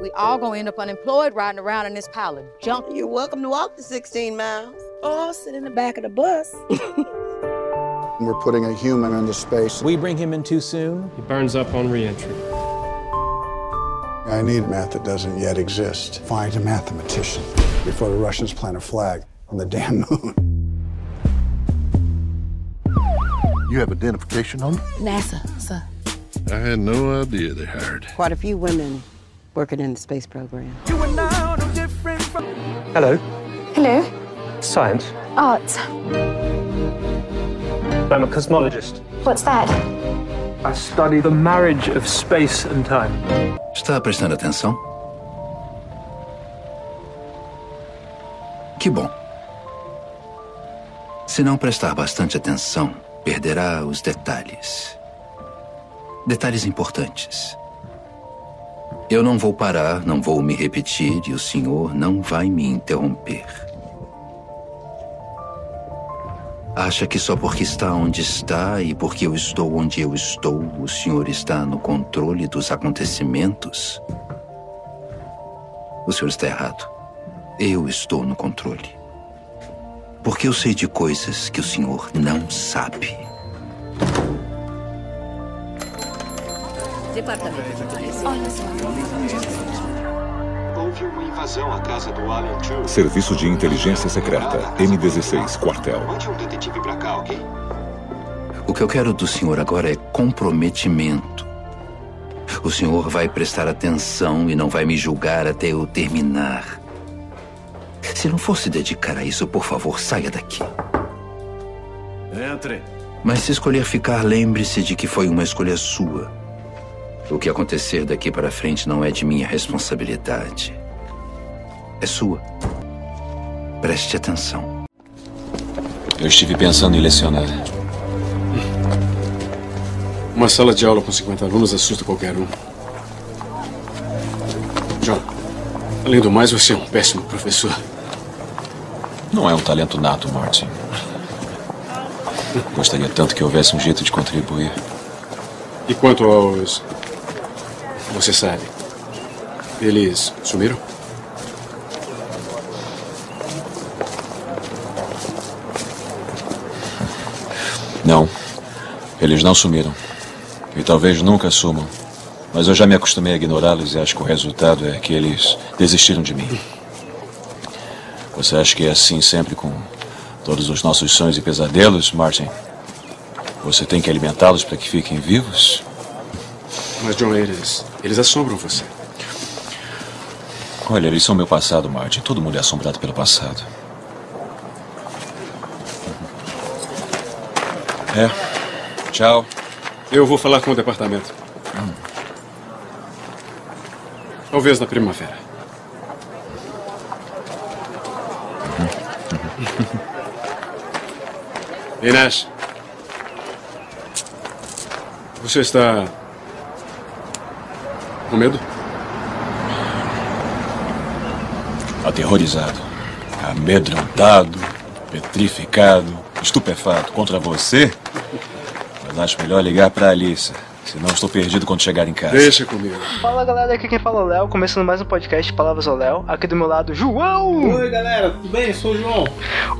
We all gonna end up unemployed riding around in this pile of junk. You're welcome to walk the 16 miles. Or sit in the back of the bus. We're putting a human into space. We bring him in too soon. He burns up on reentry. I need math that doesn't yet exist. Find a mathematician before the Russians plant a flag on the damn moon. You have identification on it? NASA, sir. I had no idea they hired. Quite a few women working in the space program. Hello. Hello. Science. Art. I'm a cosmologist. What's that? I study the marriage of space and time. Está prestando atenção? Que bom. Se não prestar bastante atenção, perderá os detalhes. Detalhes importantes. Eu não vou parar, não vou me repetir e o senhor não vai me interromper. Acha que só porque está onde está e porque eu estou onde eu estou, o senhor está no controle dos acontecimentos? O senhor está errado. Eu estou no controle. Porque eu sei de coisas que o senhor não sabe. Departamento de polícia. Olha só. Houve uma invasão à casa do Alien 2. Serviço de Inteligência Secreta, M16, quartel. Mande um detetive pra cá, ok? O que eu quero do senhor agora é comprometimento. O senhor vai prestar atenção e não vai me julgar até eu terminar. Se não for se dedicar a isso, por favor, saia daqui. Entre. Mas se escolher ficar, lembre-se de que foi uma escolha sua. O que acontecer daqui para frente não é de minha responsabilidade. É sua. Preste atenção. Eu estive pensando em lecionar. Uma sala de aula com 50 alunos assusta qualquer um. John, além do mais, você é um péssimo professor. Não é um talento nato, Martin. Gostaria tanto que houvesse um jeito de contribuir. E quanto aos. Você sabe. Eles sumiram? Não. Eles não sumiram. E talvez nunca sumam. Mas eu já me acostumei a ignorá-los e acho que o resultado é que eles desistiram de mim. Você acha que é assim sempre com todos os nossos sonhos e pesadelos, Martin? Você tem que alimentá-los para que fiquem vivos? Mas, John, eles. Eles assombram você. Olha, eles são meu passado, Martin. Todo mundo é assombrado pelo passado. É. Tchau. Eu vou falar com o departamento. Talvez na primavera. Inês. Você está. Com medo? Aterrorizado, amedrontado, petrificado, estupefato contra você. Mas acho melhor ligar pra Alice. Senão estou perdido quando chegar em casa. Deixa comigo. Fala galera, aqui quem fala é o Léo, começando mais um podcast Palavras ao Léo. Aqui do meu lado, João! Oi galera, tudo bem? Eu sou o João.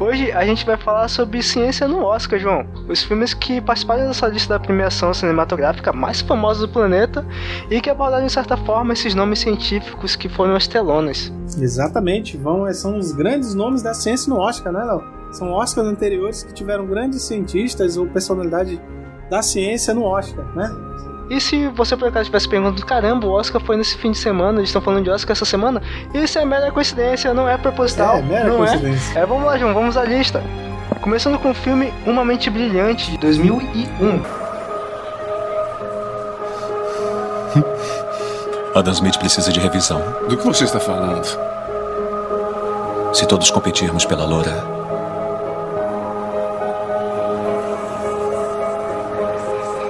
Hoje a gente vai falar sobre ciência no Oscar, João. Os filmes que participaram dessa lista da premiação cinematográfica mais famosa do planeta e que abordaram de certa forma esses nomes científicos que foram as telonas. Exatamente, vão, são os grandes nomes da ciência no Oscar, né, Léo? São Oscars anteriores que tiveram grandes cientistas ou personalidade da ciência no Oscar, né? E se você por acaso estivesse perguntando, caramba, o Oscar foi nesse fim de semana, eles estão falando de Oscar essa semana? Isso é mera coincidência, não é proposital. É, mera não coincidência. É. é, vamos lá, João, vamos à lista. Começando com o filme Uma Mente Brilhante, de 2001. Adam Smith precisa de revisão. Do que você está falando? Se todos competirmos pela loura,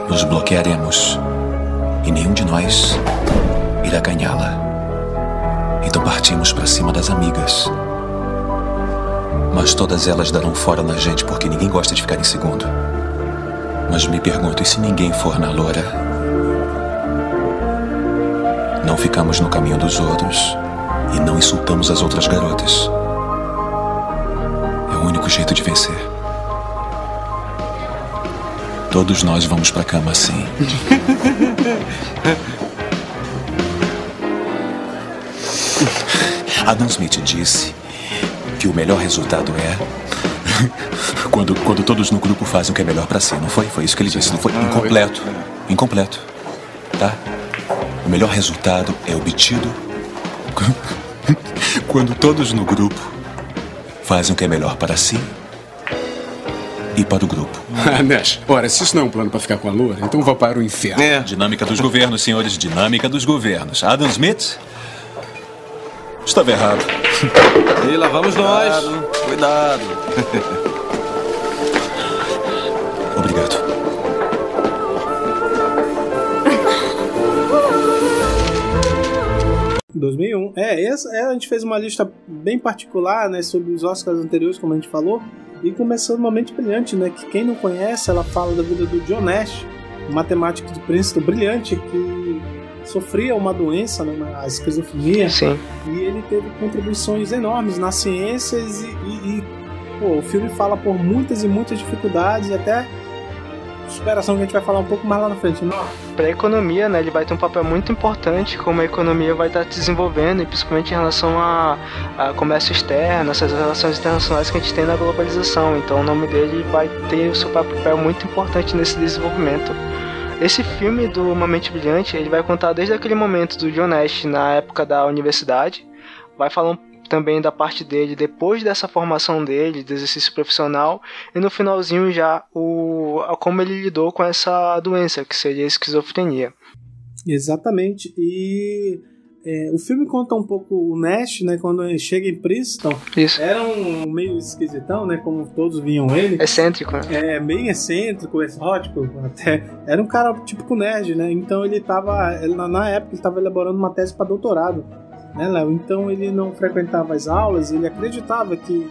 nos bloquearemos e nenhum de nós irá ganhá-la. Então partimos para cima das amigas. Mas todas elas darão fora na gente porque ninguém gosta de ficar em segundo. Mas me pergunto, e se ninguém for na loura? Não ficamos no caminho dos outros e não insultamos as outras garotas. É o único jeito de vencer. Todos nós vamos pra cama assim. Adam Smith disse que o melhor resultado é quando, quando todos no grupo fazem o que é melhor pra si, não foi? Foi isso que ele disse, não foi? Incompleto. Incompleto. Tá? O melhor resultado é obtido quando todos no grupo fazem o que é melhor para si e para o grupo. Ah, Nash, ora, se isso não é um plano pra ficar com a loura, então vá para o inferno. É. Dinâmica dos governos, senhores. Dinâmica dos governos. Adam Smith estava errado. E lá vamos nós. Cuidado. Obrigado. Em 2001. É, essa, é, a gente fez uma lista bem particular, né, sobre os Oscars anteriores, como a gente falou, e começou uma mente brilhante, né, que quem não conhece, ela fala da vida do John Nash, um matemático de Princeton brilhante que sofria uma doença, né, a esquizofrenia, Sim. e ele teve contribuições enormes nas ciências e, e, e, pô, o filme fala por muitas e muitas dificuldades, até superação que a gente vai falar um pouco mais lá na frente. Não? Para a economia, né, ele vai ter um papel muito importante como a economia vai estar desenvolvendo, e principalmente em relação a, a comércio externo, essas relações internacionais que a gente tem na globalização. Então o nome dele vai ter o seu papel muito importante nesse desenvolvimento. Esse filme do Uma Mente Brilhante, ele vai contar desde aquele momento do John Nash na época da universidade, vai falar também da parte dele depois dessa formação dele, de exercício profissional, e no finalzinho já o como ele lidou com essa doença, que seria a esquizofrenia. Exatamente. E é, o filme conta um pouco o Nash, né, quando ele chega em Princeton. Isso. Era um meio esquisitão, né, como todos viam ele. Excêntrico, né? É, meio excêntrico, exótico, até. Era um cara típico nerd, né? Então ele tava, ele, na época ele estava elaborando uma tese para doutorado né, Léo? Então ele não frequentava as aulas, ele acreditava que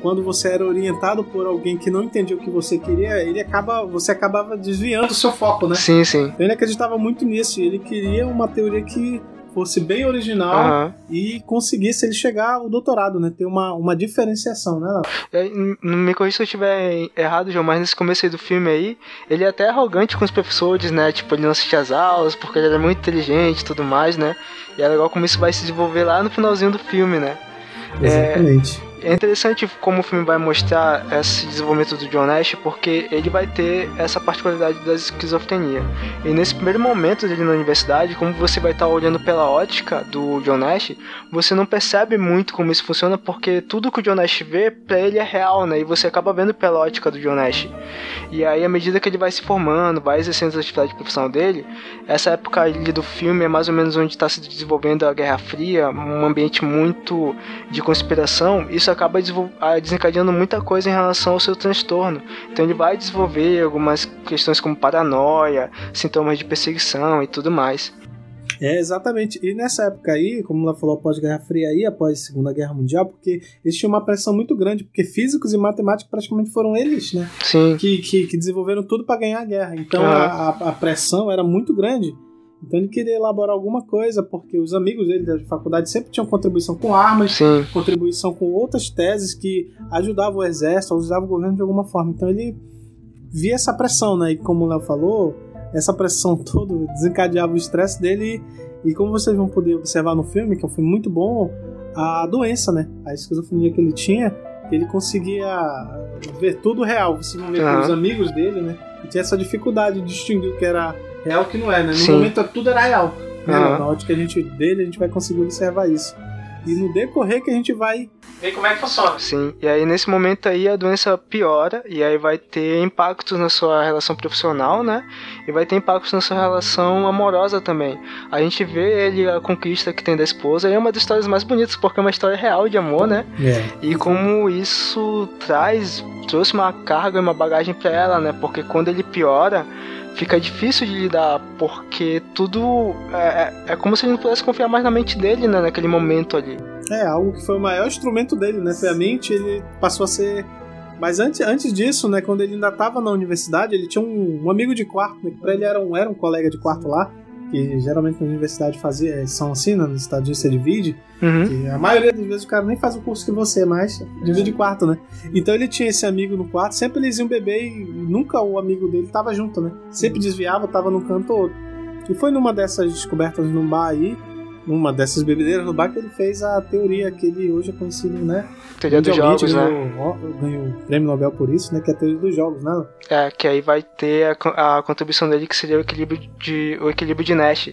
quando você era orientado por alguém que não entendia o que você queria, ele acaba, você acabava desviando o seu foco, né? Sim, sim. Então ele acreditava muito nisso, ele queria uma teoria que fosse bem original Uhum. e conseguisse ele chegar ao doutorado, né? Ter uma, uma diferenciação, né? É, Não me corrija se eu estiver errado, João, mas nesse começo aí do filme aí, ele é até arrogante com os professores, né? Tipo, ele não assistia às aulas porque ele era muito inteligente e tudo mais, né? E é legal como isso vai se desenvolver lá no finalzinho do filme, né? Exatamente. É interessante como o filme vai mostrar esse desenvolvimento do John Nash, porque ele vai ter essa particularidade da esquizofrenia. E nesse primeiro momento dele na universidade, como você vai estar olhando pela ótica do John Nash, você não percebe muito como isso funciona, porque tudo que o John Nash vê, pra ele é real, né? E você acaba vendo pela ótica do John Nash. E aí, à medida que ele vai se formando, vai exercendo a atividade profissional dele, essa época ali do filme é mais ou menos onde está se desenvolvendo a Guerra Fria, um ambiente muito de conspiração. Isso acaba ah, desencadeando muita coisa em relação ao seu transtorno. Então ele vai desenvolver algumas questões como paranoia, sintomas de perseguição e tudo mais. É, exatamente. E nessa época aí, como ela falou, após a Guerra Fria aí, após a Segunda Guerra Mundial, porque eles tinham uma pressão muito grande, porque físicos e matemáticos praticamente foram eles, né? Sim. Que, que, que desenvolveram tudo para ganhar a guerra. Então a- a pressão era muito grande. Então ele queria elaborar alguma coisa, porque os amigos dele da faculdade sempre tinham contribuição com armas, Sim. contribuição com outras teses que ajudavam o exército, ajudavam o governo de alguma forma. Então ele via essa pressão, né? E como o Léo falou, essa pressão toda desencadeava o estresse dele. E como vocês vão poder observar no filme, que é um filme muito bom, a doença, né? A esquizofrenia que ele tinha, ele conseguia ver tudo real. Vocês vão ver Aham. pelos amigos dele, né? E tinha essa dificuldade de distinguir o que era real o que não é, né? No Sim. momento tudo era real. Né? Aham. Na ótica que a gente dele, a gente vai conseguir observar isso. E no decorrer que a gente vai ver como é que funciona. Sim, e aí nesse momento aí a doença piora e aí vai ter impactos na sua relação profissional, né? E vai ter impactos na sua relação amorosa também. A gente vê ele, a conquista que tem da esposa, e é uma das histórias mais bonitas, porque é uma história real de amor, né? É. E como isso traz, trouxe uma carga e uma bagagem pra ela, né? Porque quando ele piora, fica difícil de lidar, porque tudo é, é, é como se ele não pudesse confiar mais na mente dele, né? Naquele momento ali. É, algo que foi o maior instrumento dele, né? Foi a mente, ele passou a ser. Mas antes, antes disso, né, quando ele ainda estava na universidade, ele tinha um, um amigo de quarto, né, que pra ele era um, era um colega de quarto lá, que geralmente na universidade fazia, são assim, né, nos Estados Unidos você divide, Uhum. que a maioria das vezes o cara nem faz o curso que você, mas divide quarto, né? Então ele tinha esse amigo no quarto, sempre eles iam beber e nunca o amigo dele tava junto, né? Sempre desviava, tava num canto ou outro. E foi numa dessas descobertas num bar aí, numa dessas bebedeiras no bar, que ele fez a teoria que ele hoje é conhecido, né? Teoria dos jogos, né? ganhou, ganhou o prêmio Nobel por isso, né? Que é a teoria dos jogos, né? É, que aí vai ter a, a contribuição dele que seria o equilíbrio de, o equilíbrio de Nash.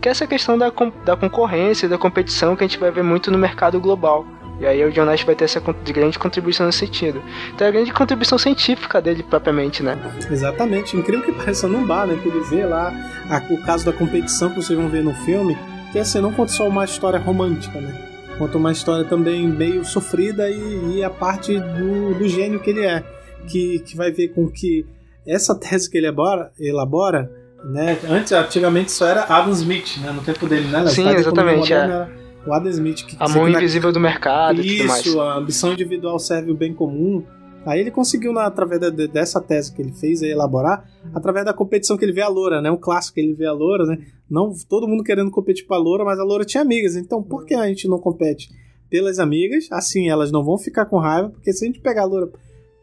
Que é essa questão da, da concorrência, da competição que a gente vai ver muito no mercado global. E aí o John Nash vai ter essa grande contribuição nesse sentido. Então é a grande contribuição científica dele propriamente, né? Exatamente, incrível que pareça num bar, né? Que ele vê lá a- o caso da competição que vocês vão ver no filme, que assim, não conta só uma história romântica, né? Conta uma história também meio sofrida e, e a parte do, do gênio que ele é, que, que vai ver com que essa tese que ele elabora, elabora né? Antes, antigamente só era Adam Smith, né? No tempo dele, né? Sim, Tá exatamente, é. O Adam Smith. Que A mão na- invisível do mercado e tudo mais. Isso, a ambição individual serve o bem comum. Aí ele conseguiu, na, através da- dessa tese que ele fez, aí, elaborar, através da competição que ele vê a loura, né? O clássico que ele vê a loura, né? Não todo mundo querendo competir com a loura, mas a loura tinha amigas. Então por que a gente não compete? Pelas amigas, assim elas não vão ficar com raiva, porque se a gente pegar a loura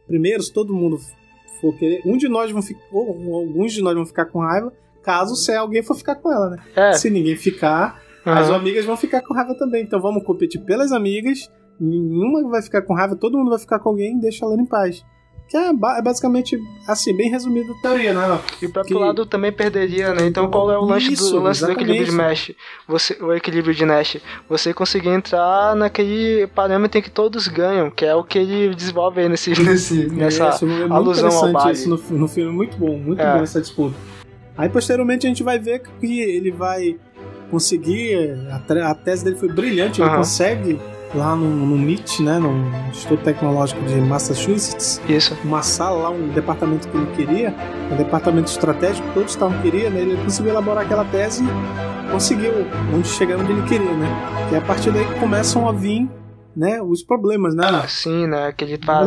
primeiro, se todo mundo for querer, um de nós vão ficar, ou alguns de nós vão ficar com raiva, caso se alguém for ficar com ela, né? É. Se ninguém ficar, Aham. as amigas vão ficar com raiva também. Então vamos competir pelas amigas. Nenhuma vai ficar com raiva, todo mundo vai ficar com alguém e deixa ela em paz. Que é, ba- é basicamente, assim, bem resumido a teoria, né? E o próprio lado também perderia, né? Então qual é o lance, Isso, do, o lance do equilíbrio de. Nash? Você, o equilíbrio de Nash. Você conseguir entrar naquele parâmetro em que todos ganham, que é o que ele desenvolve aí nesse, nesse, nessa Isso, é alusão ao baile. isso no, no filme, muito bom, muito É. bom essa disputa. Aí posteriormente a gente vai ver que ele vai conseguir, a, a tese dele foi brilhante, ele consegue lá no, no MIT, né, no Instituto Tecnológico de Massachusetts, Isso. uma sala lá, um departamento que ele queria, um departamento estratégico, todos estavam queria, né, ele conseguiu elaborar aquela tese e conseguiu onde chegar onde ele queria, né, que é a partir daí começam a vir, né, os problemas, né, Sim, né? Que ele tá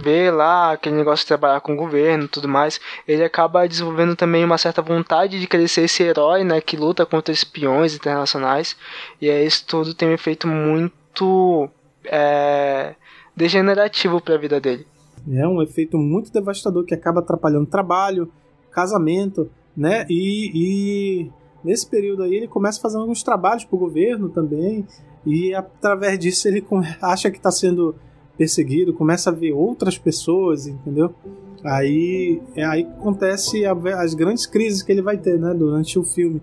vê lá aquele negócio de trabalhar com o governo e tudo mais. Ele acaba desenvolvendo também uma certa vontade de querer ser esse herói, né? Que luta contra espiões internacionais. E aí isso tudo tem um efeito muito é, degenerativo pra vida dele. É um efeito muito devastador que acaba atrapalhando trabalho, casamento, né? E, e nesse período aí ele começa a fazer alguns trabalhos pro governo também. E através disso ele acha que está sendo perseguido, começa a ver outras pessoas, entendeu? Aí é aí que acontece a- as grandes crises que ele vai ter, né? Durante o filme.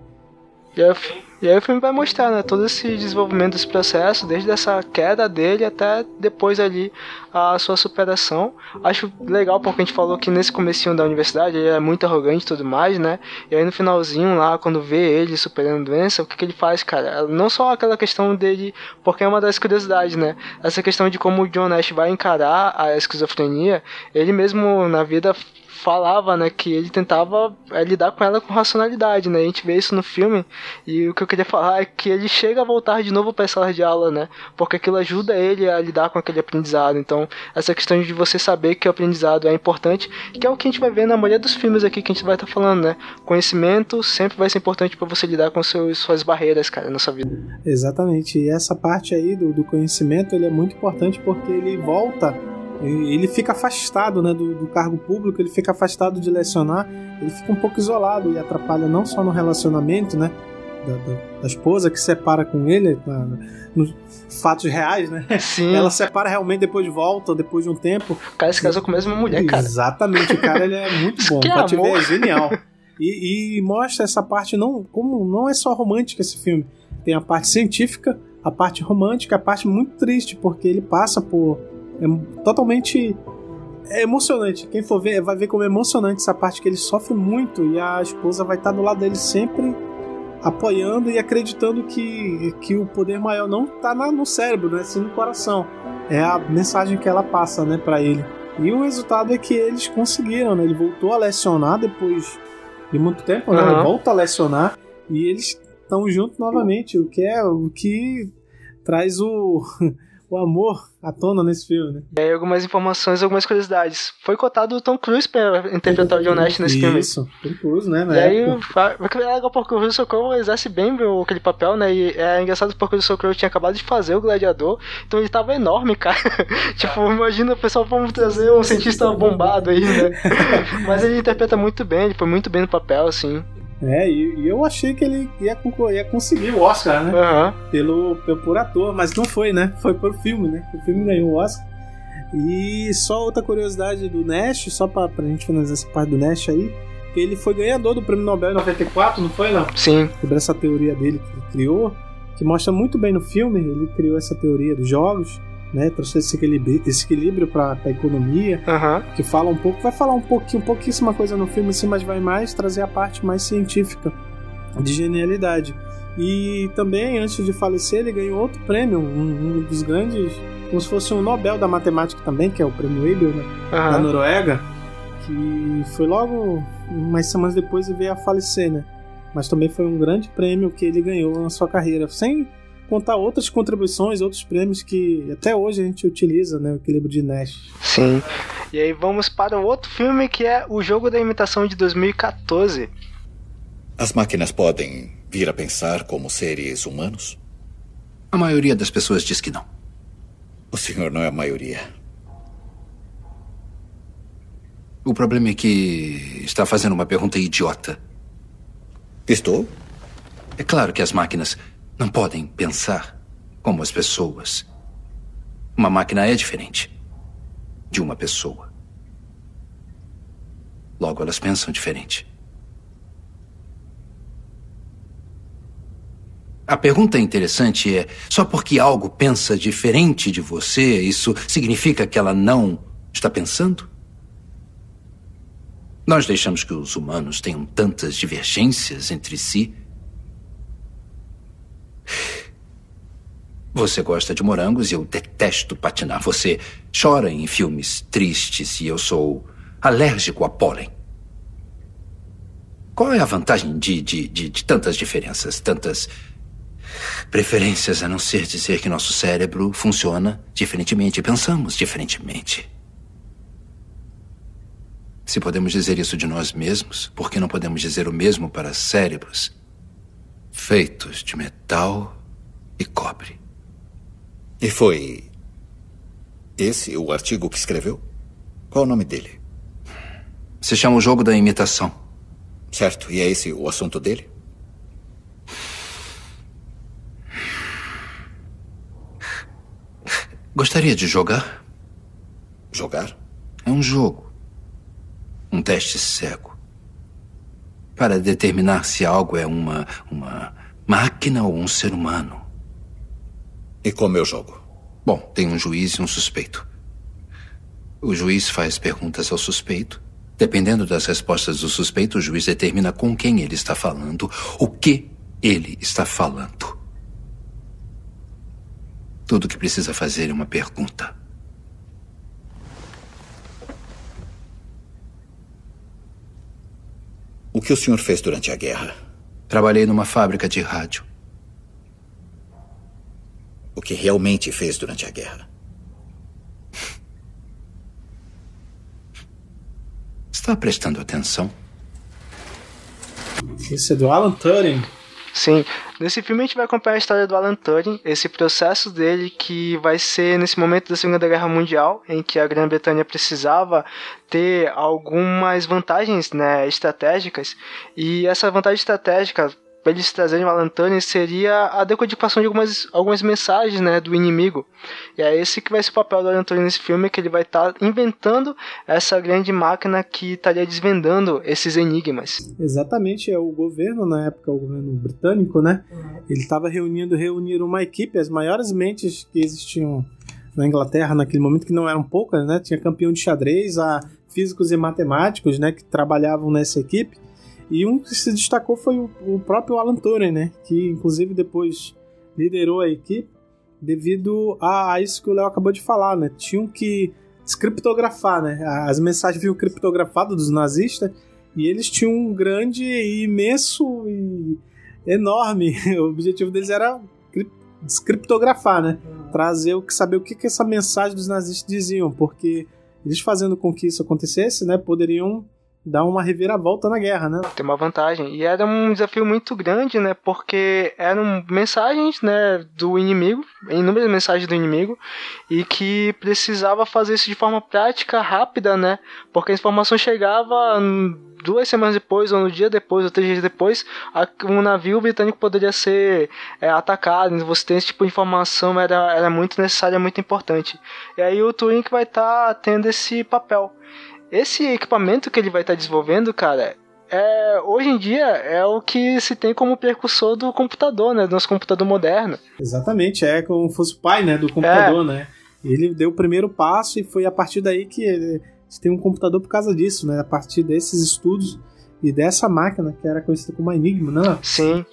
O e aí o filme vai mostrar, né, todo esse desenvolvimento desse processo, desde essa queda dele até depois ali a sua superação. Acho legal porque a gente falou que nesse comecinho da universidade ele é muito arrogante e tudo mais, né? E aí no finalzinho lá, quando vê ele superando a doença, o que, que ele faz, cara? Não só aquela questão dele, porque é uma das curiosidades, né? Essa questão de como o John Nash vai encarar a esquizofrenia, ele mesmo na vida falava, né, que ele tentava é, lidar com ela com racionalidade, né? A gente vê isso no filme e o que eu queria falar é que ele chega a voltar de novo para as salas de aula, né? Porque aquilo ajuda ele a lidar com aquele aprendizado. Então, essa questão de você saber que o aprendizado é importante, que é o que a gente vai ver na maioria dos filmes aqui que a gente vai estar falando, né? Conhecimento sempre vai ser importante para você lidar com seus, suas barreiras, cara, na sua vida. Exatamente. E essa parte aí do, do conhecimento ele é muito importante porque ele volta, ele fica afastado né, do, do cargo público, ele fica afastado de lecionar, ele fica um pouco isolado e atrapalha não só no relacionamento, né? Da, da- da esposa que separa com ele, na- nos fatos reais, né? Sim. Ela separa realmente depois volta, depois de um tempo. O cara se casou com a mesma mulher, cara. Exatamente, o cara ele é muito bom. Que pra te ver, é genial. E, e mostra essa parte, não, como não é só romântica esse filme. Tem a parte científica, a parte romântica, a parte muito triste, porque ele passa por. É totalmente. É emocionante. Quem for ver, vai ver como é emocionante essa parte que ele sofre muito e a esposa vai estar do lado dele sempre apoiando e acreditando que, que o poder maior não está no cérebro, né, sim no coração. É a mensagem que ela passa, né, para ele. E o resultado é que eles conseguiram, né? Ele voltou a lecionar depois de muito tempo, né? Aham. Ele volta a lecionar e eles estão juntos novamente, o que é o que traz o o amor à tona nesse filme, né? E aí algumas informações, algumas curiosidades. Foi cotado o Tom Cruise pra interpretar o John Nash nesse filme. Isso, Tom Cruise, né? E aí, é legal porque o Russell Crowe exerce bem aquele papel, né? E é engraçado porque o Russell Crowe tinha acabado de fazer o Gladiador, então ele tava enorme, cara. tipo, imagina o pessoal, vamos trazer um cientista bombado aí, né? Mas ele interpreta muito bem, ele foi muito bem no papel, assim. É, e, e, eu achei que ele ia, ia conseguir o Oscar, né? Uhum. Pelo, pelo, por ator, mas não foi, né? Foi por filme, né? O filme ganhou o Oscar. E só outra curiosidade do Nash, só pra, pra gente finalizar essa parte do Nash aí, que ele foi ganhador do Prêmio Nobel em 94, não foi, não? Sim. Sobre essa teoria dele que ele criou, que mostra muito bem no filme, ele criou essa teoria dos jogos, né? Trouxe esse equilíbrio, esse equilíbrio para a economia, uhum. que fala um pouco, vai falar um pouquinho, pouquíssima coisa no filme, assim, mas vai mais trazer a parte mais científica de genialidade. E também, antes de falecer, ele ganhou outro prêmio, um, um dos grandes, como se fosse um Nobel da Matemática também, que é o prêmio Abel, né? uhum. da Noruega, que foi logo umas semanas depois e veio a falecer, né? Mas também foi um grande prêmio que ele ganhou na sua carreira, sem contar outras contribuições, outros prêmios que até hoje a gente utiliza, né? O equilíbrio de Nash. Sim. E aí vamos para o outro filme que é O Jogo da Imitação de 2014. As máquinas podem vir a pensar como seres humanos? A maioria das pessoas diz que não. O senhor não é a maioria. O problema é que está fazendo uma pergunta idiota. Estou? É claro que as máquinas não podem pensar como as pessoas. Uma máquina é diferente de uma pessoa. Logo, elas pensam diferente. A pergunta interessante é: só porque algo pensa diferente de você, isso significa que ela não está pensando? Nós deixamos que os humanos tenham tantas divergências entre si Você gosta de morangos e eu detesto patinar. Você chora em filmes tristes e eu sou alérgico a pólen. Qual é a vantagem de, de, de, de, tantas diferenças, tantas preferências, a não ser dizer que nosso cérebro funciona diferentemente, pensamos diferentemente? Se podemos dizer isso de nós mesmos, por que não podemos dizer o mesmo para cérebros feitos de metal e cobre? E foi esse o artigo que escreveu? Qual o nome dele? Se chama O Jogo da Imitação. Certo. E é esse o assunto dele? Gostaria de jogar? Jogar? É um jogo. Um teste cego. Para determinar se algo é uma, uma máquina ou um ser humano. E como eu jogo? Bom, tem um juiz e um suspeito. O juiz faz perguntas ao suspeito. Dependendo das respostas do suspeito, o juiz determina com quem ele está falando, o que ele está falando. Tudo o que precisa fazer é uma pergunta. O que o senhor fez durante a guerra? Trabalhei numa fábrica de rádio o que realmente fez durante a guerra. Está prestando atenção? Esse é do Alan Turing. Sim, nesse filme a gente vai acompanhar a história do Alan Turing, esse processo dele que vai ser nesse momento da Segunda Guerra Mundial, em que a Grã-Bretanha precisava ter algumas vantagens né, estratégicas, e essa vantagem estratégica para eles trazerem o Alan Turing seria a decodificação de algumas, algumas mensagens né, do inimigo. E é esse que vai ser o papel do Alan nesse filme, que ele vai estar tá inventando essa grande máquina que estaria desvendando esses enigmas. Exatamente, é o governo, na época, o governo britânico, né? Ele estava reunindo, reunir uma equipe, as maiores mentes que existiam na Inglaterra naquele momento, que não eram poucas, né? Tinha campeão de xadrez, a físicos e matemáticos, né, que trabalhavam nessa equipe e um que se destacou foi o, o próprio Alan Turing, né? Que inclusive depois liderou a equipe devido a, isso que o Léo acabou de falar, né? Tinham que descriptografar, né? As mensagens vinham criptografadas dos nazistas e eles tinham um grande e imenso e enorme. O objetivo deles era descriptografar, né? Trazer o que saber o que, que essa mensagem dos nazistas diziam, porque eles fazendo com que isso acontecesse, né, poderiam dar uma reviravolta na guerra, né? Tem uma vantagem. E era um desafio muito grande, né? Porque eram mensagens, né, do inimigo, inúmeras mensagens do inimigo, e que precisava fazer isso de forma prática, rápida, né? Porque a informação chegava duas semanas depois, ou no dia depois, ou três dias depois, um navio britânico poderia ser é, atacado. Então você tem esse tipo de informação, era, era muito necessária, muito importante. E aí o Turing vai estar tá tendo esse papel esse equipamento que ele vai estar tá desenvolvendo, cara, é, hoje em dia é o que se tem como percussor do computador, né? Do nosso computador moderno. Exatamente, é como fosse o pai, né? Do computador, é. né? Ele deu o primeiro passo e foi a partir daí que ele, tem um computador por causa disso, né? A partir desses estudos e dessa máquina que era conhecida como Enigma, né? Sim.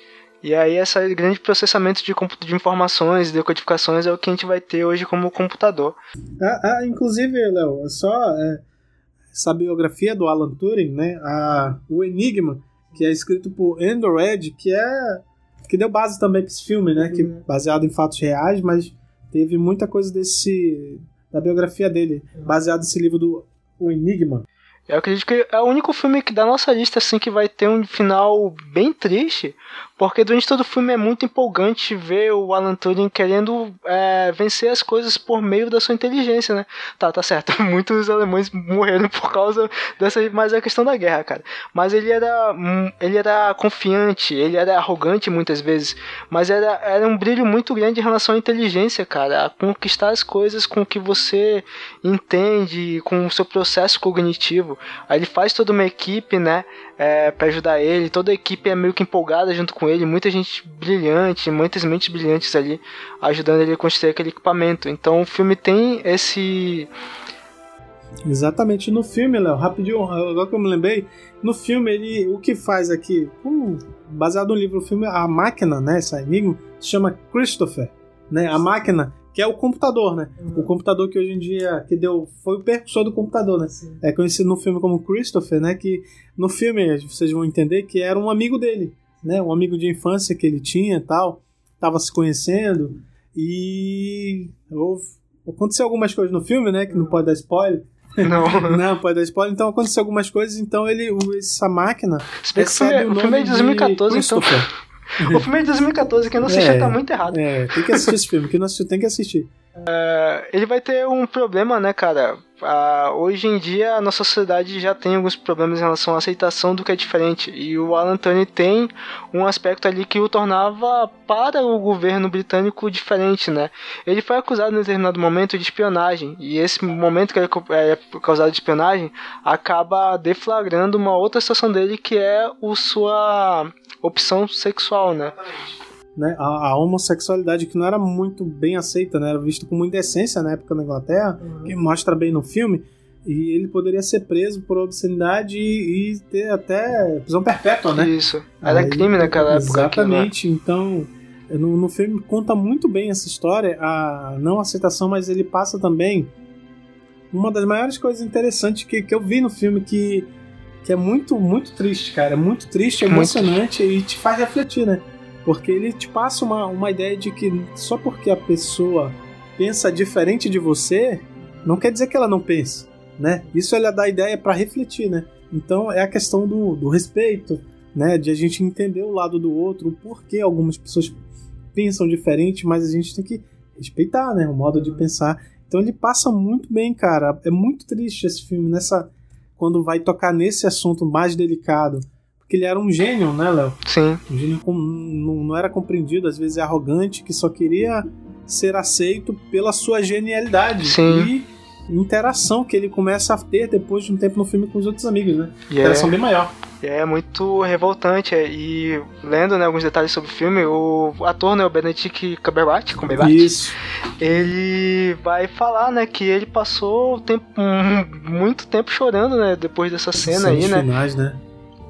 E aí esse grande processamento de, de informações, de codificações é o que a gente vai ter hoje como computador. Ah, ah inclusive, Léo, só é, essa biografia do Alan Turing, né? A, o Enigma, que é escrito por Andrew Red, que é que deu base também para esse filme, né? Que uhum. baseado em fatos reais, mas teve muita coisa desse da biografia dele, baseado nesse livro do O Enigma. Eu acredito que é o único filme que da nossa lista assim que vai ter um final bem triste, porque durante todo o filme é muito empolgante ver o Alan Turing querendo é, vencer as coisas por meio da sua inteligência, né? Tá, tá certo. Muitos alemães morreram por causa dessa, mas é a questão da guerra, cara. Mas ele era, hum, ele era confiante, ele era arrogante muitas vezes, mas era, era um brilho muito grande em relação à inteligência, cara, a conquistar as coisas com o que você entende, com o seu processo cognitivo. Aí ele faz toda uma equipe, né? é, para ajudar ele. Toda a equipe é meio que empolgada junto com ele, muita gente brilhante, muitas mentes brilhantes ali ajudando ele a construir aquele equipamento. Então o filme tem esse Exatamente no filme, Léo, rapidinho, agora que eu me lembrei, no filme ele o que faz aqui, um, baseado no livro, o filme a máquina, né, essa enigma, se chama Christopher, né? A máquina que é o computador, né? Uhum. O computador que hoje em dia que deu foi o percussor do computador, né? Sim. É conhecido no filme como Christopher, né? Que no filme vocês vão entender que era um amigo dele, né? Um amigo de infância que ele tinha, tal, tava se conhecendo e houve, aconteceu algumas coisas no filme, né? Que não pode dar spoiler. Não. não, pode dar spoiler. Então aconteceu algumas coisas, então ele, essa máquina. Se bem que o filme é de 2014, então. O filme é de 2014, quem não assistiu é, tá muito errado. É, tem que assistir esse filme, quem não assistiu tem que assistir. É, ele vai ter um problema, né, cara? Uh, hoje em dia a nossa sociedade já tem alguns problemas em relação à aceitação do que é diferente e o Alan Turing tem um aspecto ali que o tornava para o governo britânico diferente, né? Ele foi acusado em determinado momento de espionagem e esse momento que ele é causado de espionagem acaba deflagrando uma outra situação dele que é o sua opção sexual, né? Né, a, a, homossexualidade que não era muito bem aceita, né, era vista com muita essência na época na Inglaterra, uhum. que mostra bem no filme, e ele poderia ser preso por obscenidade e, e ter até prisão perpétua, né? Isso. Era Aí, crime naquela época. Exatamente. Aqui, né? Então, no, no filme conta muito bem essa história, a não aceitação, mas ele passa também uma das maiores coisas interessantes que, que eu vi no filme que que é muito, muito triste, cara. É muito triste, é emocionante muito... e te faz refletir, né? Porque ele te passa uma, uma ideia de que só porque a pessoa pensa diferente de você, não quer dizer que ela não pense, né? Isso ela dá ideia para refletir, né? Então é a questão do, do respeito, né? De a gente entender o lado do outro, o porquê algumas pessoas pensam diferente, mas a gente tem que respeitar, né? O modo de pensar. Então ele passa muito bem, cara. É muito triste esse filme nessa quando vai tocar nesse assunto mais delicado. Porque ele era um gênio, né, Léo? Sim. Um gênio com, não, não era compreendido, às vezes é arrogante, que só queria ser aceito pela sua genialidade. Sim. E interação que ele começa a ter depois de um tempo no filme com os outros amigos, né? Yeah. Interação bem maior. É muito revoltante. É, e lendo né, alguns detalhes sobre o filme, o ator, né, o Benedict Cumberbatch, Cumberbatch Isso. ele vai falar, né, que ele passou tempo, muito tempo chorando, né, depois dessa cena aí, né? Finais, né?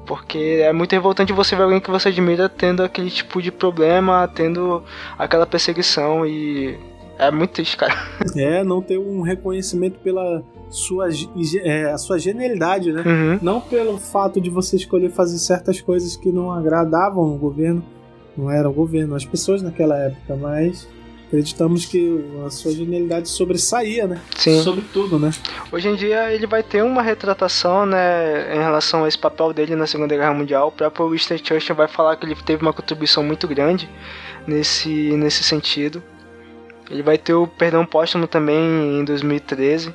Porque é muito revoltante você ver alguém que você admira tendo aquele tipo de problema, tendo aquela perseguição e é muito triste, cara. É, não ter um reconhecimento pela sua, é, a sua genialidade, né? Uhum. Não pelo fato de você escolher fazer certas coisas que não agradavam o governo, não era o governo, as pessoas naquela época, mas acreditamos que a sua genialidade sobressaía, né? Sim. Sobre tudo, né? Hoje em dia ele vai ter uma retratação, né, em relação a esse papel dele na Segunda Guerra Mundial. O próprio Winston Churchill vai falar que ele teve uma contribuição muito grande nesse, nesse sentido. Ele vai ter o perdão póstumo também em 2013.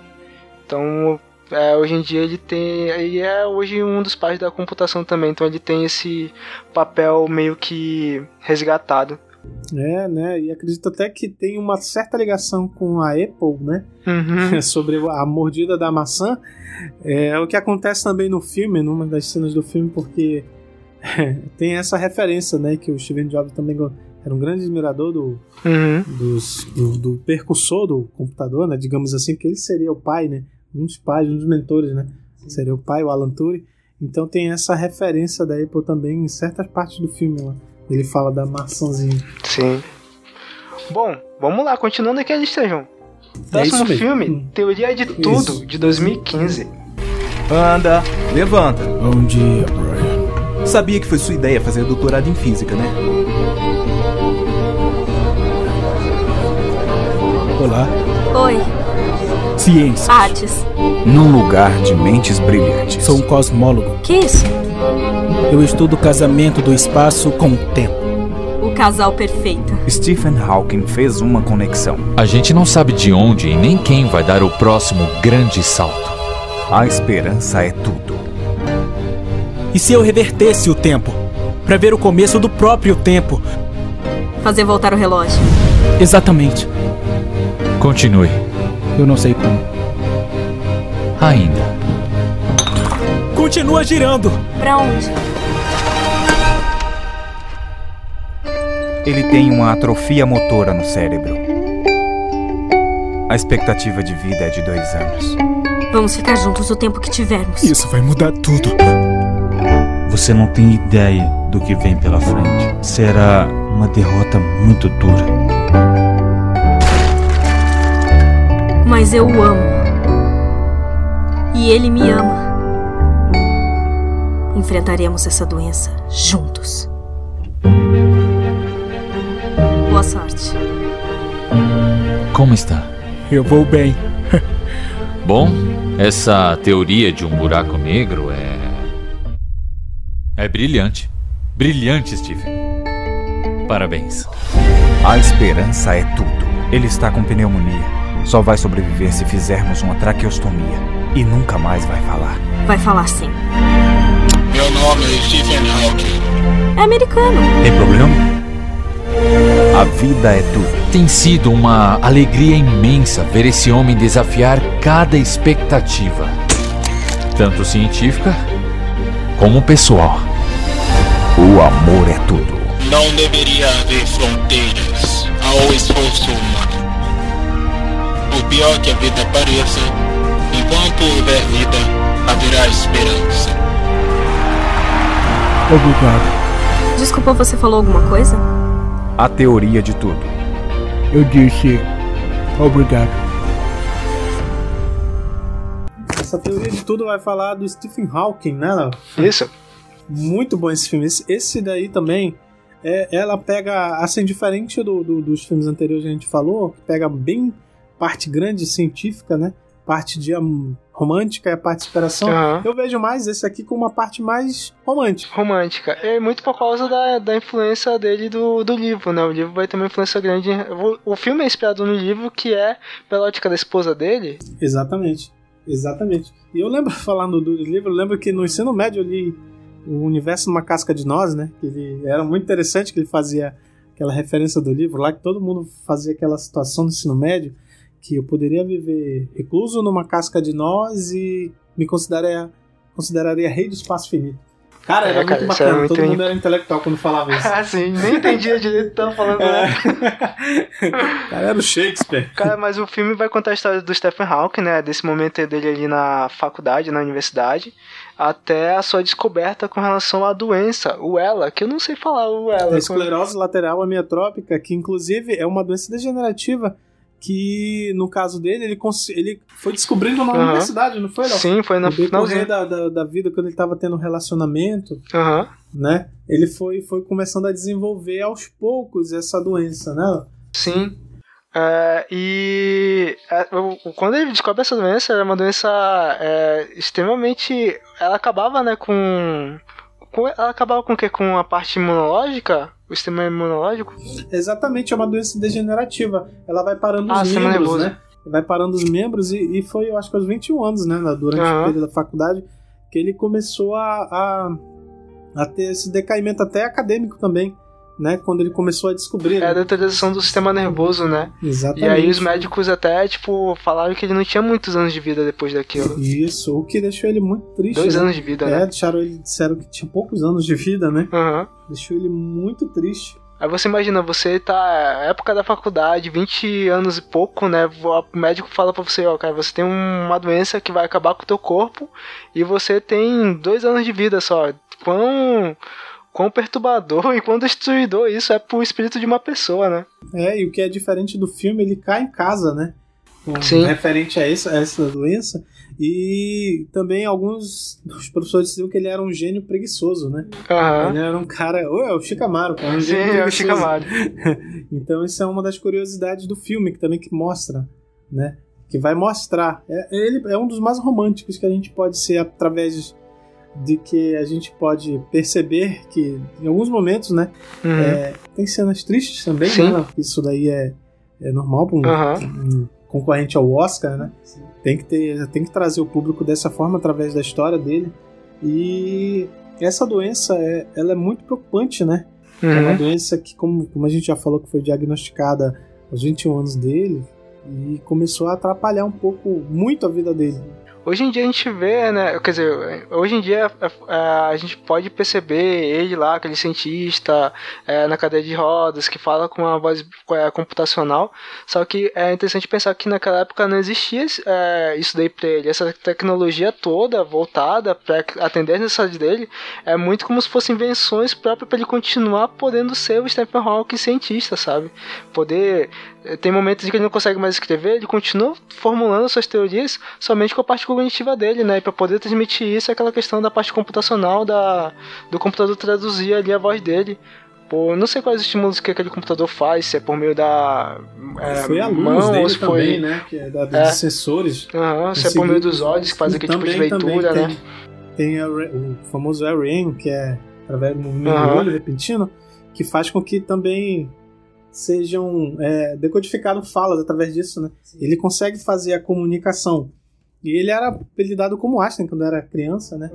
Então, é, hoje em dia ele tem. Ele é hoje um dos pais da computação também. Então ele tem esse papel meio que resgatado. É, né? E acredito até que tem uma certa ligação com a Apple, né? Uhum. Sobre a mordida da maçã. É o que acontece também no filme, numa das cenas do filme, porque tem essa referência, né? Que o Steven Jobs também era um grande admirador do, uhum. dos, do, do, percussor do computador, né? Digamos assim, que ele seria o pai, né? Um dos pais, um dos mentores, né? Seria o pai, o Alan Turing. Então tem essa referência da Apple também em certas partes do filme lá. Ele fala da maçãzinha. Sim. Bom, vamos lá, continuando aqui a lista, João. Próximo é filme, hum. Teoria de Tudo, isso. de 2015. Anda, levanta. Bom dia, Brian. Sabia que foi sua ideia fazer doutorado em física, né? Olá. Oi. Ciências. Artes. Num lugar de mentes brilhantes. Sou um cosmólogo. Que isso? Eu estudo o casamento do espaço com o tempo. O casal perfeito. Stephen Hawking fez uma conexão. A gente não sabe de onde e nem quem vai dar o próximo grande salto. A esperança é tudo. E se eu revertesse o tempo? Para ver o começo do próprio tempo? Fazer voltar o relógio. Exatamente. Continue. Eu não sei como. Ainda. Continua girando. Pra onde? Ele tem uma atrofia motora no cérebro. A expectativa de vida é de dois anos. Vamos ficar juntos o tempo que tivermos. Isso vai mudar tudo. Você não tem ideia do que vem pela frente. Será uma derrota muito dura. Mas eu o amo. E ele me ama. Enfrentaremos essa doença juntos. Boa sorte. Como está? Eu vou bem. Bom, essa teoria de um buraco negro é. É brilhante. Brilhante, Stephen. Parabéns. A esperança é tudo. Ele está com pneumonia. Só vai sobreviver se fizermos uma traqueostomia. E nunca mais vai falar. Vai falar sim. Meu nome é Stephen Hawking. É americano. Tem problema? A vida é tudo. Tem sido uma alegria imensa ver esse homem desafiar cada expectativa, tanto científica como pessoal. O amor é tudo. Não deveria haver fronteiras ao esforço humano. Por pior que a vida pareça, enquanto houver vida, haverá esperança. Obrigado. Desculpa, você falou alguma coisa? A teoria de tudo. Eu disse obrigado. Essa teoria de tudo vai falar do Stephen Hawking, né, Léo? Isso. Muito bom esse filme. Esse, esse daí também, é, ela pega, assim, diferente do, do, dos filmes anteriores que a gente falou, que pega bem parte grande científica, né? Parte de romântica e a parte de superação. Uhum. Eu vejo mais esse aqui com uma parte mais romântica. Romântica. É muito por causa da, da influência dele do, do livro, né? O livro vai ter uma influência grande. O, o filme é inspirado no livro, que é pela ótica da esposa dele. Exatamente. Exatamente. E eu lembro, falando do livro, eu lembro que no ensino médio eu li o universo numa casca de nós, né? Que ele era muito interessante que ele fazia aquela referência do livro lá, que todo mundo fazia aquela situação no ensino médio que eu poderia viver recluso numa casca de nós e me consideraria, consideraria rei do espaço finito. Cara, era É, cara, muito era bacana, muito todo in- mundo era intelectual quando falava isso. Ah, sim, nem entendia direito o que tava falando, É. né? Cara, era o Shakespeare. Cara, mas o filme vai contar a história do Stephen Hawking, né? Desse momento dele ali na faculdade, na universidade, até a sua descoberta com relação à doença, o ELA, que eu não sei falar o ELA. A esclerose lateral amiotrópica, que inclusive é uma doença degenerativa que no caso dele, ele, ele foi descobrindo na Aham. universidade, não foi, Léo? Sim, foi na No decorrer da, da, da vida, quando ele tava tendo um relacionamento, Aham. né? Ele foi, foi começando a desenvolver aos poucos essa doença, né? Sim. É, e é, quando ele descobre essa doença, era uma doença é, extremamente. Ela acabava, né, com. com- ela acabava com o quê? Com a parte imunológica? O sistema imunológico? Exatamente, é uma doença degenerativa. Ela vai parando Ah, os membros, né? Vai parando os membros e, e foi, eu acho que aos 21 anos, né? Durante o Aham. período da faculdade, que ele começou a, a, a ter esse decaimento até acadêmico também, né? Quando ele começou a descobrir. É né? a deterioração do sistema nervoso, né? Exatamente. E aí os médicos até, tipo, falaram que ele não tinha muitos anos de vida depois daquilo. Isso, o que deixou ele muito triste. Dois né? anos de vida, é, né? deixaram ele, disseram que tinha poucos anos de vida, né? Aham. Deixou ele muito triste. Aí você imagina, você tá época da faculdade, 20 anos e pouco, né? O médico fala pra você, ó, cara, você tem uma doença que vai acabar com o teu corpo e você tem dois anos de vida só. Quão, quão perturbador e quão destruidor isso é pro espírito de uma pessoa, né? É, e o que é diferente do filme, ele cai em casa, né? Com- Sim. Referente a essa, a essa doença. E também alguns dos professores diziam que ele era um gênio preguiçoso, né? Aham. Ele era um cara. Ô, é o Chicamaro, cara. Um Sim, gênio é o. Chicamaro. então, isso é uma das curiosidades do filme, que também que mostra, né? Que vai mostrar. É, ele é um dos mais românticos que a gente pode ser através de que a gente pode perceber que em alguns momentos, né? Uhum. é, tem cenas tristes também, Sim. né? Isso daí é, é normal para um, Aham. um concorrente ao Oscar, né? Tem que, ter, tem que trazer o público dessa forma através da história dele. E essa doença é, ela é muito preocupante, né? É uma Uhum. doença que, como, como a gente já falou, que foi diagnosticada aos 21 anos dele e começou a atrapalhar um pouco, muito a vida dele. Hoje em dia a gente vê, né? Quer dizer, hoje em dia é, é, a gente pode perceber ele lá, aquele cientista é, na cadeira de rodas que fala com uma voz é, computacional. Só que é interessante pensar que naquela época não existia é, isso daí pra ele. Essa tecnologia toda voltada para atender as necessidades dele é muito como se fossem invenções próprias para ele continuar podendo ser o Stephen Hawking cientista, sabe? Poder. Tem momentos em que ele não consegue mais escrever, ele continua formulando suas teorias somente com a parte cognitiva dele, né? E para poder transmitir isso é aquela questão da parte computacional da, do computador traduzir ali a voz dele. Pô, não sei quais estímulos que aquele computador faz, se é por meio da é, foi a luz mão, dele se também, foi, né? Que é da, É. dos sensores. Aham, se é por meio dos olhos que faz aquele tipo de também- também leitura, tem, né? Tem a o famoso REM, que é através do do olho repentino, que faz com que também sejam é, decodificadas falas através disso, né? Ele consegue fazer a comunicação. E ele era apelidado como Einstein quando era criança, né?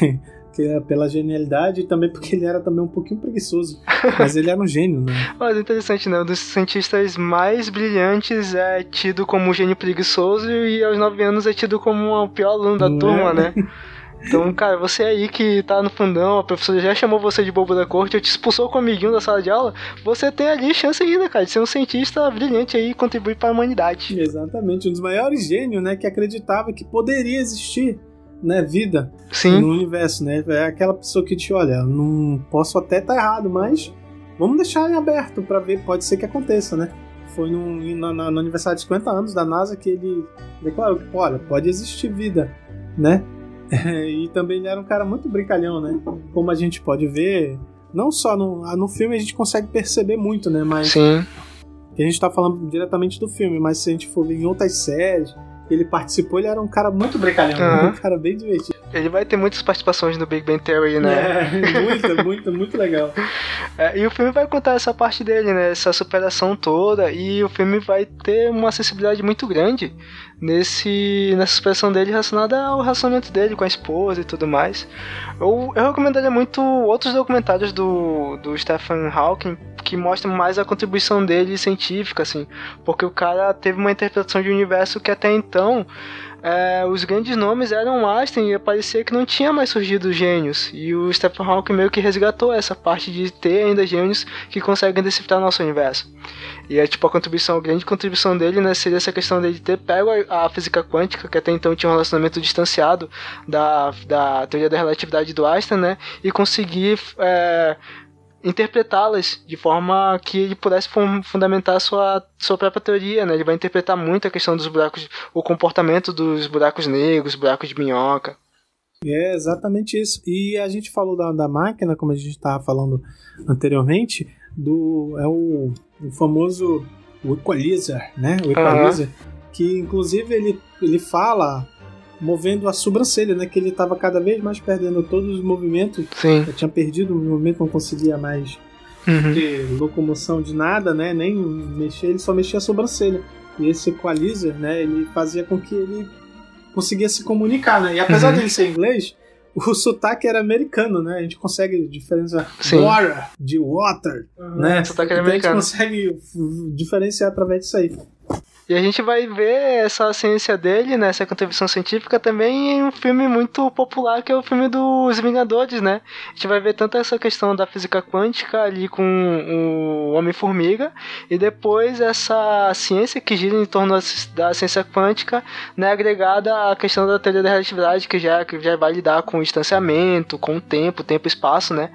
que é pela genialidade e também porque ele era também um pouquinho preguiçoso. Mas ele era um gênio, né? Mas é interessante, né? Um dos cientistas mais brilhantes é tido como um gênio preguiçoso e aos 9 anos é tido como o pior aluno da Não turma, é? né? Então, cara, você aí que tá no fundão, a professora já chamou você de bobo da corte, ou te expulsou com o amiguinho da sala de aula, você tem ali chance ainda, cara, de ser um cientista brilhante aí e contribuir para a humanidade. Exatamente, um dos maiores gênios, né? Que acreditava que poderia existir, né? Vida Sim. no universo, né? É aquela pessoa que te olha, não posso até estar errado, mas vamos deixar em aberto para ver, pode ser que aconteça, né? Foi na, na- no aniversário de 50 anos da NASA que ele declarou que, olha, pode existir vida, né? e também ele era um cara muito brincalhão, né? Como a gente pode ver, não só no, ah, no filme a gente consegue perceber muito, né? Mas Sim. a gente tá falando diretamente do filme, mas se a gente for ver em outras séries, ele participou, ele era um cara muito brincalhão? Aham. um cara bem divertido. Ele vai ter muitas participações no Big Bang Theory, né? É, muito, muito, muito legal. É, e o filme vai contar essa parte dele, né? Essa superação toda. E o filme vai ter uma acessibilidade muito grande nesse, nessa superação dele relacionada ao relacionamento dele com a esposa e tudo mais. Eu, eu recomendaria muito outros documentários do, do Stephen Hawking que mostram mais a contribuição dele científica, assim. Porque o cara teve uma interpretação de universo que até então é, os grandes nomes eram Einstein e parecia que não tinha mais surgido gênios. E o Stephen Hawking meio que resgatou essa parte de ter ainda gênios que conseguem decifrar nosso universo. E é tipo a contribuição, a grande contribuição dele né, seria essa questão dele ter pego a, a física quântica, que até então tinha um relacionamento distanciado da, da teoria da relatividade do Einstein, né? E conseguir. É, interpretá-las de forma que ele pudesse fundamentar sua, sua própria teoria, né? Ele vai interpretar muito a questão dos buracos, o comportamento dos buracos negros, buracos de minhoca. É exatamente isso. E a gente falou da, da máquina, como a gente estava falando anteriormente, do é o, o famoso o equalizer, né? O equalizer, uhum. que inclusive ele, ele fala movendo a sobrancelha, né? Que ele estava cada vez mais perdendo todos os movimentos. Sim. tinha perdido o movimento, não conseguia mais uhum. ter locomoção de nada, né? Nem mexer, ele só mexia a sobrancelha. E esse equalizer, né? Ele fazia com que ele conseguia se comunicar, né? E apesar uhum. de ele ser inglês, o sotaque era americano, né? A gente consegue diferenciar Sim. water de water, uhum. né? O sotaque era então americano. a gente consegue diferenciar através disso aí. E a gente vai ver essa ciência dele, né, essa contribuição científica também em um filme muito popular que é o filme dos Vingadores, né? A gente vai ver tanto essa questão da física quântica ali com o Homem-Formiga e depois essa ciência que gira em torno da ciência quântica, né, agregada à questão da teoria da relatividade que já, que já vai lidar com o distanciamento, com o tempo, tempo e espaço, né?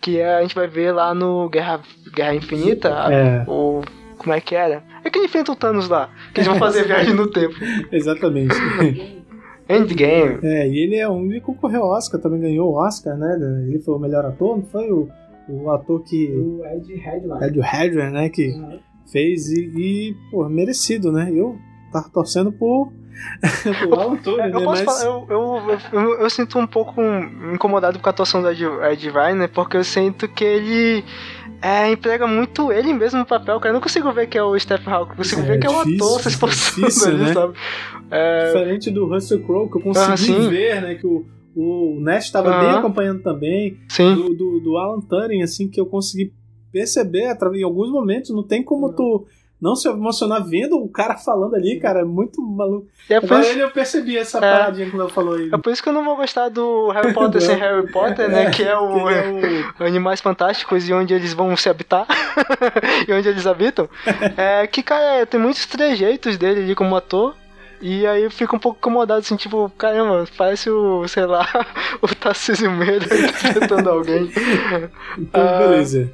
Que a gente vai ver lá no Guerra, Guerra Infinita, é. o como é que era? É que ele enfrenta o Thanos lá, que eles vão fazer viagem no tempo. Exatamente. Endgame. É, e ele é um que concorreu ao Oscar, também ganhou o Oscar, né? Ele foi o melhor ator, não foi o, o ator que. O Ed Redman. Ed Redman, né? Que uhum. fez e, e, pô, merecido, né? Eu tava torcendo por. Alan Turing, eu, né? Mas... Mas... eu, eu, eu, eu, sinto um pouco incomodado com a atuação do Ed, Ed Redman, porque eu sinto que ele é, emprega muito ele mesmo no papel, cara. Eu não consigo ver que é o Stephen Hawking, eu consigo é, ver que é um difícil, ator se esforçando difícil, ali, né? sabe? É... Diferente do Russell Crowe, que eu consegui Ah, ver, né? Que o, o Nash estava Aham. bem acompanhando também. Sim. Do, do, do Alan Turing, assim, que eu consegui perceber através em alguns momentos. Não tem como tu não se emocionar vendo o cara falando ali, cara. É muito maluco. E é Agora isso- ele eu percebi essa É. paradinha que o Léo falou aí. É por isso que eu não vou gostar do Harry Potter sem Harry Potter, né? É, que é o, é Animais Fantásticos e onde eles vão se habitar. e onde eles habitam. É que, cara, tem muitos trejeitos dele ali como ator. E aí eu fico um pouco incomodado, assim, tipo, caramba, parece o, sei lá, o Tarcísio Meira interpretando alguém. Então, Ah, beleza.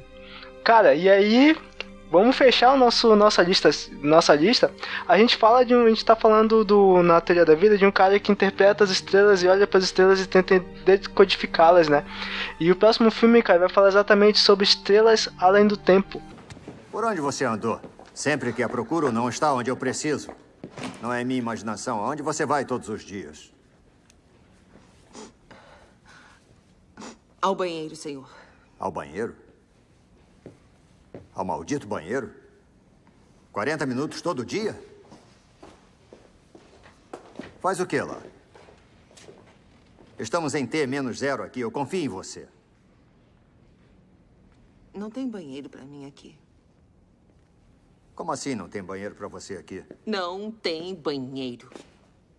Cara, e aí, vamos fechar o nosso, nossa, lista, nossa lista. A gente fala de um. A gente tá falando do, na teoria da vida de um cara que interpreta as estrelas e olha para as estrelas e tenta decodificá-las, né? E o próximo filme, cara, vai falar exatamente sobre estrelas além do tempo. Por onde você andou? Sempre que a procuro, não está onde eu preciso. Não é minha imaginação. Aonde você vai todos os dias? Ao banheiro, senhor. Ao banheiro? Ao maldito banheiro? 40 minutos todo dia? Faz o que lá? Estamos em T menos zero aqui. Eu confio em você. Não tem banheiro pra mim aqui. Como assim não tem banheiro para você aqui? Não tem banheiro.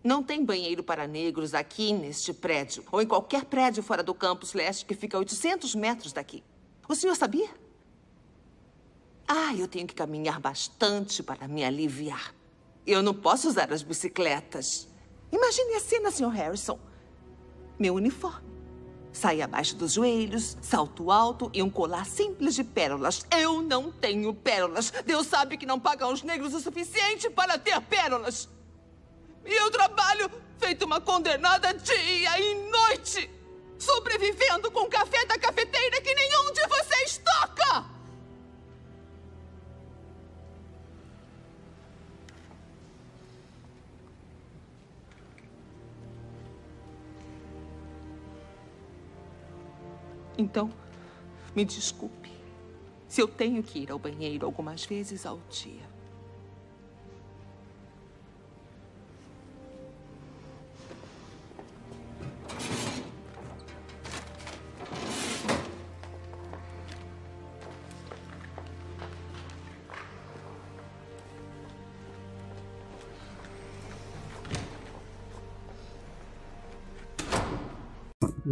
Não tem banheiro para negros aqui neste prédio. Ou em qualquer prédio fora do campus leste que fica a 800 metros daqui. O senhor sabia? Ah, eu tenho que caminhar bastante para me aliviar. Eu não posso usar as bicicletas. Imagine a cena, Sr. Harrison. Meu uniforme. Saia abaixo dos joelhos, salto alto e um colar simples de pérolas. Eu não tenho pérolas. Deus sabe que não pagam os negros o suficiente para ter pérolas. E eu trabalho feito uma condenada dia e noite, sobrevivendo com café da cafeteira que nenhum de vocês toca! Então, me desculpe se eu tenho que ir ao banheiro algumas vezes ao dia.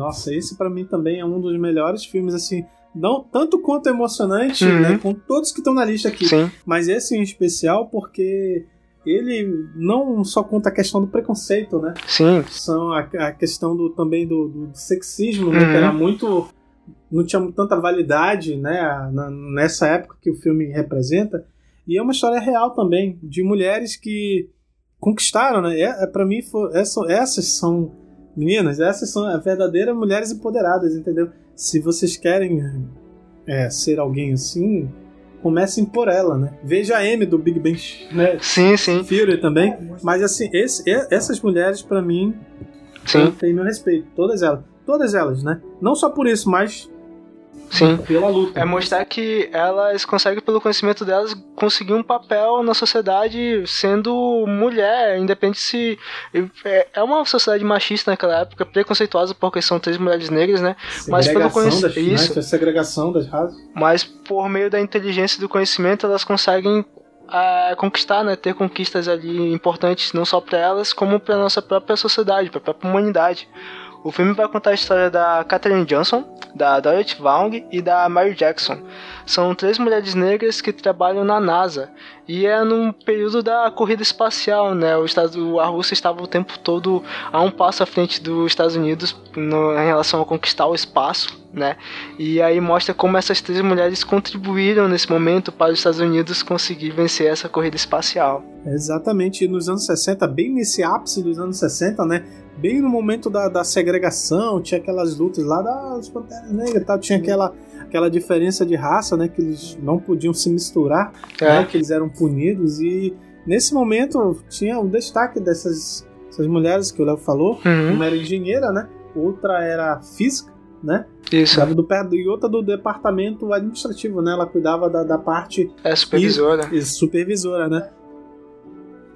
Nossa, esse pra mim também é um dos melhores filmes, assim, não tanto quanto emocionante, Uhum. né, com todos que estão na lista aqui, Sim. mas esse em especial porque ele não só conta a questão do preconceito, né? Sim. São a, a questão do, também do, do sexismo, né? Uhum. Que era muito não tinha tanta validade, né, na, nessa época que o filme representa. E é uma história real também de mulheres que conquistaram, né? É, é para mim for, essa, essas são meninas, essas são as verdadeiras mulheres empoderadas, entendeu? Se vocês querem é, ser alguém assim, comecem por ela, né? Veja a Amy do Big Bang, né? Sim, sim. Fury também. Mas assim, esse, essas mulheres para mim sim. têm meu respeito, todas elas, todas elas, né? Não só por isso, mas Sim. Pela luta. É mostrar que elas conseguem, pelo conhecimento delas, conseguir um papel na sociedade sendo mulher, independente se. É, é uma sociedade machista naquela época, preconceituosa porque são três mulheres negras, né? Mas pelo conhecimento. Isso. Né? segregação das raças. Mas por meio da inteligência e do conhecimento, elas conseguem a conquistar, né, ter conquistas ali importantes não só para elas, como para nossa própria sociedade, para a própria humanidade. O filme vai contar a história da Katherine Johnson, da Dorothy Vaughan e da Mary Jackson. São três mulheres negras que trabalham na NASA e é num período da corrida espacial, né? O Estado, a Rússia estava o tempo todo a um passo à frente dos Estados Unidos no, em relação a conquistar o espaço, né? E aí mostra como essas três mulheres contribuíram nesse momento para os Estados Unidos conseguir vencer essa corrida espacial. Exatamente, nos anos 60, bem nesse ápice dos anos 60, né? Bem no momento da, da segregação, tinha aquelas lutas lá das Panteras Negras e tal, tinha aquela, aquela diferença de raça, né, que eles não podiam se misturar, é. né, que eles eram punidos e nesse momento tinha um destaque dessas, dessas mulheres que o Léo falou, uhum. uma era engenheira, né, outra era física, né? Isso. Do, e outra do departamento administrativo, né? Ela cuidava da, da parte. É, supervisora. E, e supervisora, né?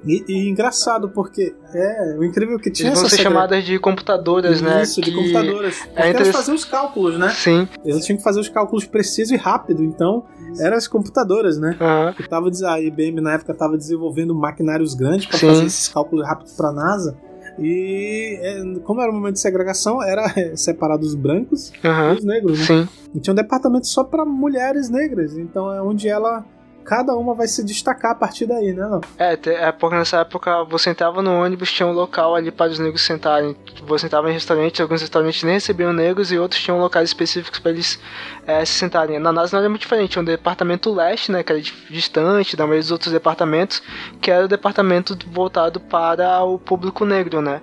E, e, engraçado, porque é o incrível que tinha Eles vão ser chamadas de computadoras, né? Isso, de computadoras. Porque é elas faziam os cálculos, né? Sim. Eles tinham que fazer os cálculos precisos e rápido, então eram as computadoras, né? Uhum. Que tava, a IBM na época estava desenvolvendo maquinários grandes para fazer esses cálculos rápidos para a NASA. E é, como era o momento de segregação, era separado os brancos uhum. e os negros, né? Sim. E tinha um departamento só para mulheres negras. Então é onde ela cada uma vai se destacar a partir daí, né? Não? É, é porque nessa época você entrava no ônibus, tinha um local ali para os negros sentarem. Você entrava em restaurantes, alguns restaurantes nem recebiam negros e outros tinham locais específicos para eles é, se sentarem. Na NASA não era muito diferente, tinha um departamento leste, né, que era distante da maioria dos outros departamentos, que era o departamento voltado para o público negro, né?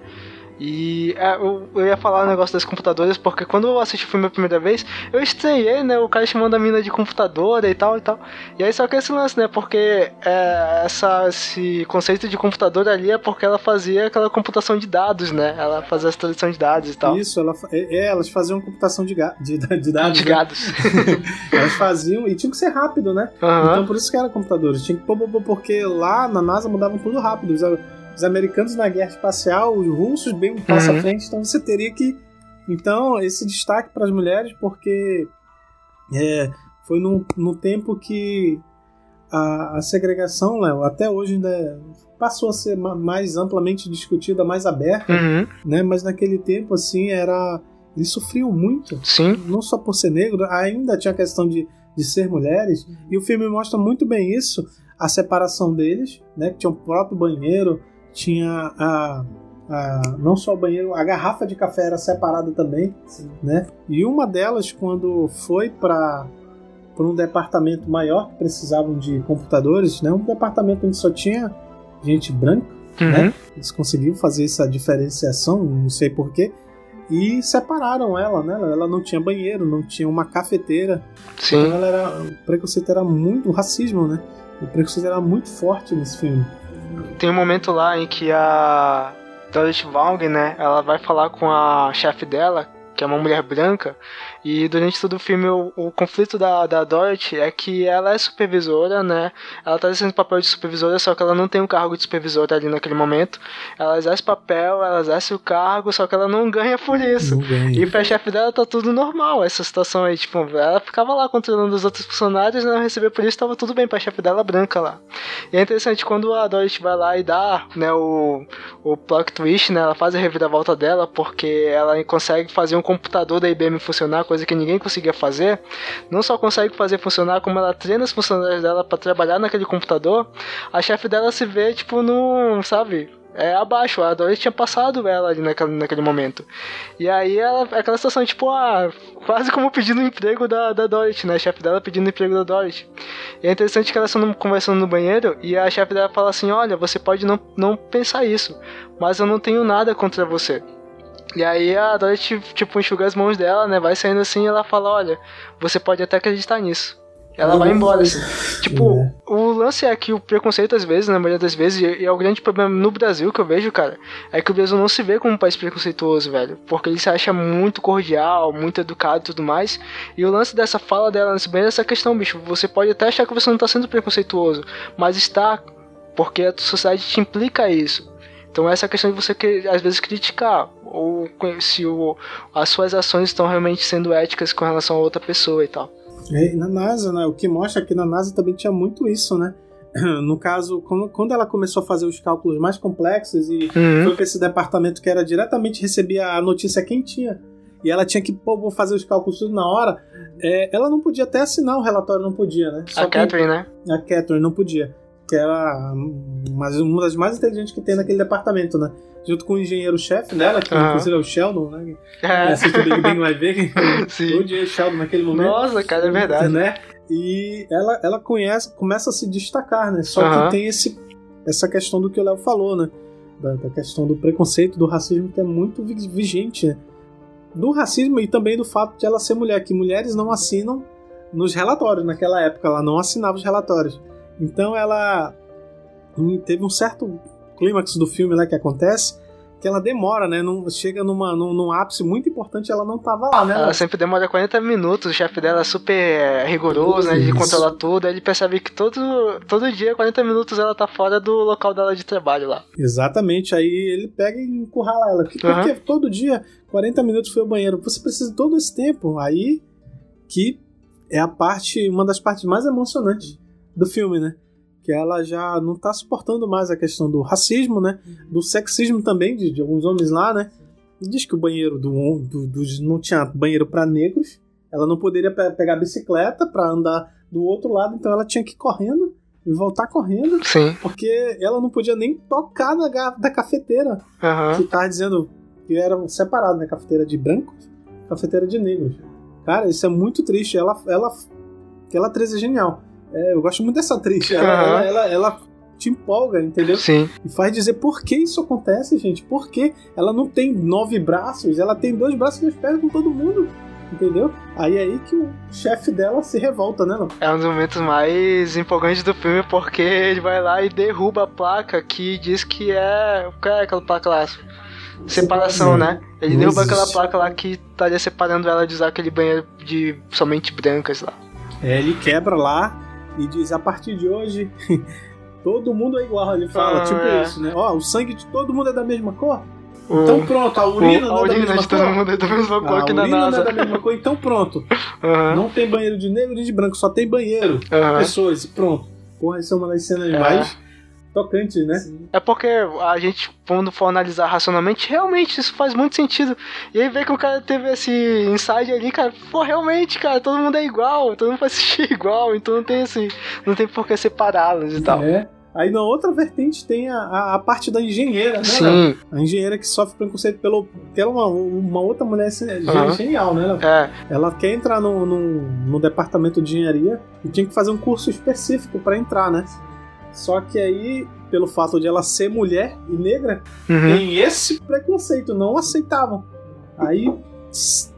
E é, eu, eu, ia falar o um negócio das computadoras, porque quando eu assisti o filme a primeira vez, eu estranhei, né? O cara chamando a mina de computadora e tal e tal. E aí só que esse lance, né? Porque é, essa, esse conceito de computadora ali é porque ela fazia aquela computação de dados, né? Ela fazia a tradução de dados e tal. Isso, ela, é, é elas faziam computação de, ga, de, de dados. De né? elas faziam e tinha que ser rápido, né? Uhum. Então por isso que era computadores. Tinha que porque lá na NASA mudavam tudo rápido os americanos na guerra espacial, os russos bem um passo uhum. à frente, então você teria que. Então, esse destaque para as mulheres, porque é, foi no, no tempo que a, a segregação, Léo, até hoje ainda passou a ser mais amplamente discutida, mais aberta, uhum. né? Mas naquele tempo, assim, era. Eles sofriam muito. Sim. Não só por ser negro, ainda tinha a questão de, de ser mulheres. E o filme mostra muito bem isso, a separação deles, né? Que tinha o próprio banheiro, tinha a, a, não só o banheiro, a garrafa de café era separada também, Sim. né? E uma delas, quando foi para para um departamento maior que precisavam de computadores, né? Um departamento onde só tinha gente branca, uhum. né? Eles conseguiram fazer essa diferenciação, não sei porquê, e separaram ela, né? Ela não tinha banheiro, não tinha uma cafeteira. Sim. Então ela era, o preconceito era muito, o racismo, né? O preconceito era muito forte nesse filme. Tem um momento lá em que a Dorothy Vaughan, né, ela vai falar com a chefe dela, que é uma mulher branca, e durante todo o filme, o, o, conflito da, da Dorothy é que ela é supervisora, né? Ela tá exercendo papel de supervisora, só que ela não tem um cargo de supervisora ali naquele momento. Ela exerce papel, ela exerce o cargo, só que ela não ganha por isso. E pra chefe dela tá tudo normal, essa situação aí. Tipo, ela ficava lá controlando os outros funcionários, não receber por isso, tava tudo bem pra chefe dela branca lá. E é interessante quando a Dorothy vai lá e dá, né, o, o plot twist, né? Ela faz a reviravolta dela, porque ela consegue fazer um computador da IBM funcionar coisa que ninguém conseguia fazer, não só consegue fazer funcionar, como ela treina os funcionários dela para trabalhar naquele computador, a chefe dela se vê, tipo, num, sabe, é abaixo. A Dorothy tinha passado ela ali naquele, naquele momento. E aí ela, aquela situação, tipo, ah, quase como pedindo emprego da, da Dorothy, né? A chefe dela pedindo emprego da Dorothy. E é interessante que elas estão conversando no banheiro e a chefe dela fala assim: Olha, você pode não, não pensar isso, mas eu não tenho nada contra você. E aí a Dorothy, tipo, enxuga as mãos dela, né? Vai saindo assim e ela fala: Olha, você pode até acreditar nisso. Ela vai embora, assim. Tipo, o lance é que o preconceito, às vezes, na maioria das vezes, e é o grande problema no Brasil que eu vejo, cara, é que o Brasil não se vê como um país preconceituoso, velho. Porque ele se acha muito cordial, muito educado e tudo mais. E o lance dessa fala dela, bem essa questão, bicho. Você pode até achar que você não tá sendo preconceituoso, mas está, porque a sociedade te implica isso. Então essa questão de você que às vezes criticar ou se o, as suas ações estão realmente sendo éticas com relação a outra pessoa e tal. É, na NASA, né? O que mostra que na NASA também tinha muito isso, né? No caso, quando ela começou a fazer os cálculos mais complexos e uhum. foi para esse departamento que era diretamente recebia a notícia quentinha e ela tinha que pô, fazer os cálculos tudo na hora, é, ela não podia até assinar o relatório, não podia, né? Só a Catherine, né? A Catherine não podia, que era uma, uma das mais inteligentes que tem naquele departamento, né? junto com o engenheiro-chefe dela, que uhum. inclusive é o Sheldon, né? É. Assiste o Big Bang vai ver Sim. o engenheiro Sheldon naquele momento. Nossa, cara, é verdade. Né? E ela, ela conhece, começa a se destacar, né? Só uhum. que tem esse, essa questão do que o Léo falou, né? Da, da, questão do preconceito, do racismo que é muito vigente, né? Do racismo e também do fato de ela ser mulher, que mulheres não assinam nos relatórios naquela época, ela não assinava os relatórios. Então ela teve um certo clímax do filme lá que acontece, que ela demora, né? Não, chega numa, num, num ápice muito importante ela não tava lá, né? Ela sempre demora 40 minutos, o chefe dela é super é, rigoroso, né? Ele controla tudo, aí ele percebe que todo, todo dia, 40 minutos, ela tá fora do local dela de trabalho lá. Exatamente, aí ele pega e encurrala ela. Porque uhum. todo dia, 40 minutos foi ao banheiro. Você precisa de todo esse tempo. Aí que é a parte, uma das partes mais emocionantes do filme, né? que ela já não está suportando mais a questão do racismo, né? Do sexismo também de, de alguns homens lá, né? Diz que o banheiro do, do, do não tinha banheiro para negros. Ela não poderia pe pegar a bicicleta para andar do outro lado, então ela tinha que ir correndo e voltar correndo. Sim. Porque ela não podia nem tocar na da cafeteira. Uhum. Que tava dizendo que era separado, né? Cafeteira de brancos, cafeteira de negros. Cara, isso é muito triste. Ela, ela, ela atriz é genial. É, eu gosto muito dessa atriz. Ela, uhum. ela, ela, ela, te empolga, entendeu? Sim. E faz dizer por que isso acontece, gente. Por que ela não tem nove braços, ela tem dois braços e dois pés com todo mundo. Entendeu? Aí é aí que o chefe dela se revolta, né? Não? É um dos momentos mais empolgantes do filme porque ele vai lá e derruba a placa que diz que é. O que é aquela placa lá? Separação, né? Ele derruba aquela placa lá que estaria separando ela de usar aquele banheiro de somente brancas lá. É, ele quebra lá e diz: a partir de hoje, todo mundo é igual. Ele fala, ah, tipo é. isso, né? Ó, o sangue de todo mundo é da mesma cor. Então pronto, a urina não é da mesma de todo mundo é da mesma cor a que na NASA. não é da mesma cor, então pronto. Uhum. Não tem banheiro de negro nem de branco, só tem banheiro. Uhum. Pessoas, pronto. Porra, isso é uma das cenas é. mais tocante, né? É porque a gente, quando for analisar racionalmente, realmente isso faz muito sentido. E aí vê que o cara teve esse insight ali, cara, pô, realmente, cara, todo mundo é igual, todo mundo vai assistir igual, então não tem assim, não tem por que separá-los e tal. É. Aí na outra vertente tem a, a, a parte da engenheira, né? Sim. A engenheira que sofre preconceito pelo. que ela é uma, uma outra mulher uhum. genial, né? É. Ela quer entrar no, no, no, departamento de engenharia e tinha que fazer um curso específico para entrar, né? Só que aí, pelo fato de ela ser mulher e negra, uhum. tem esse preconceito, não aceitavam. Aí,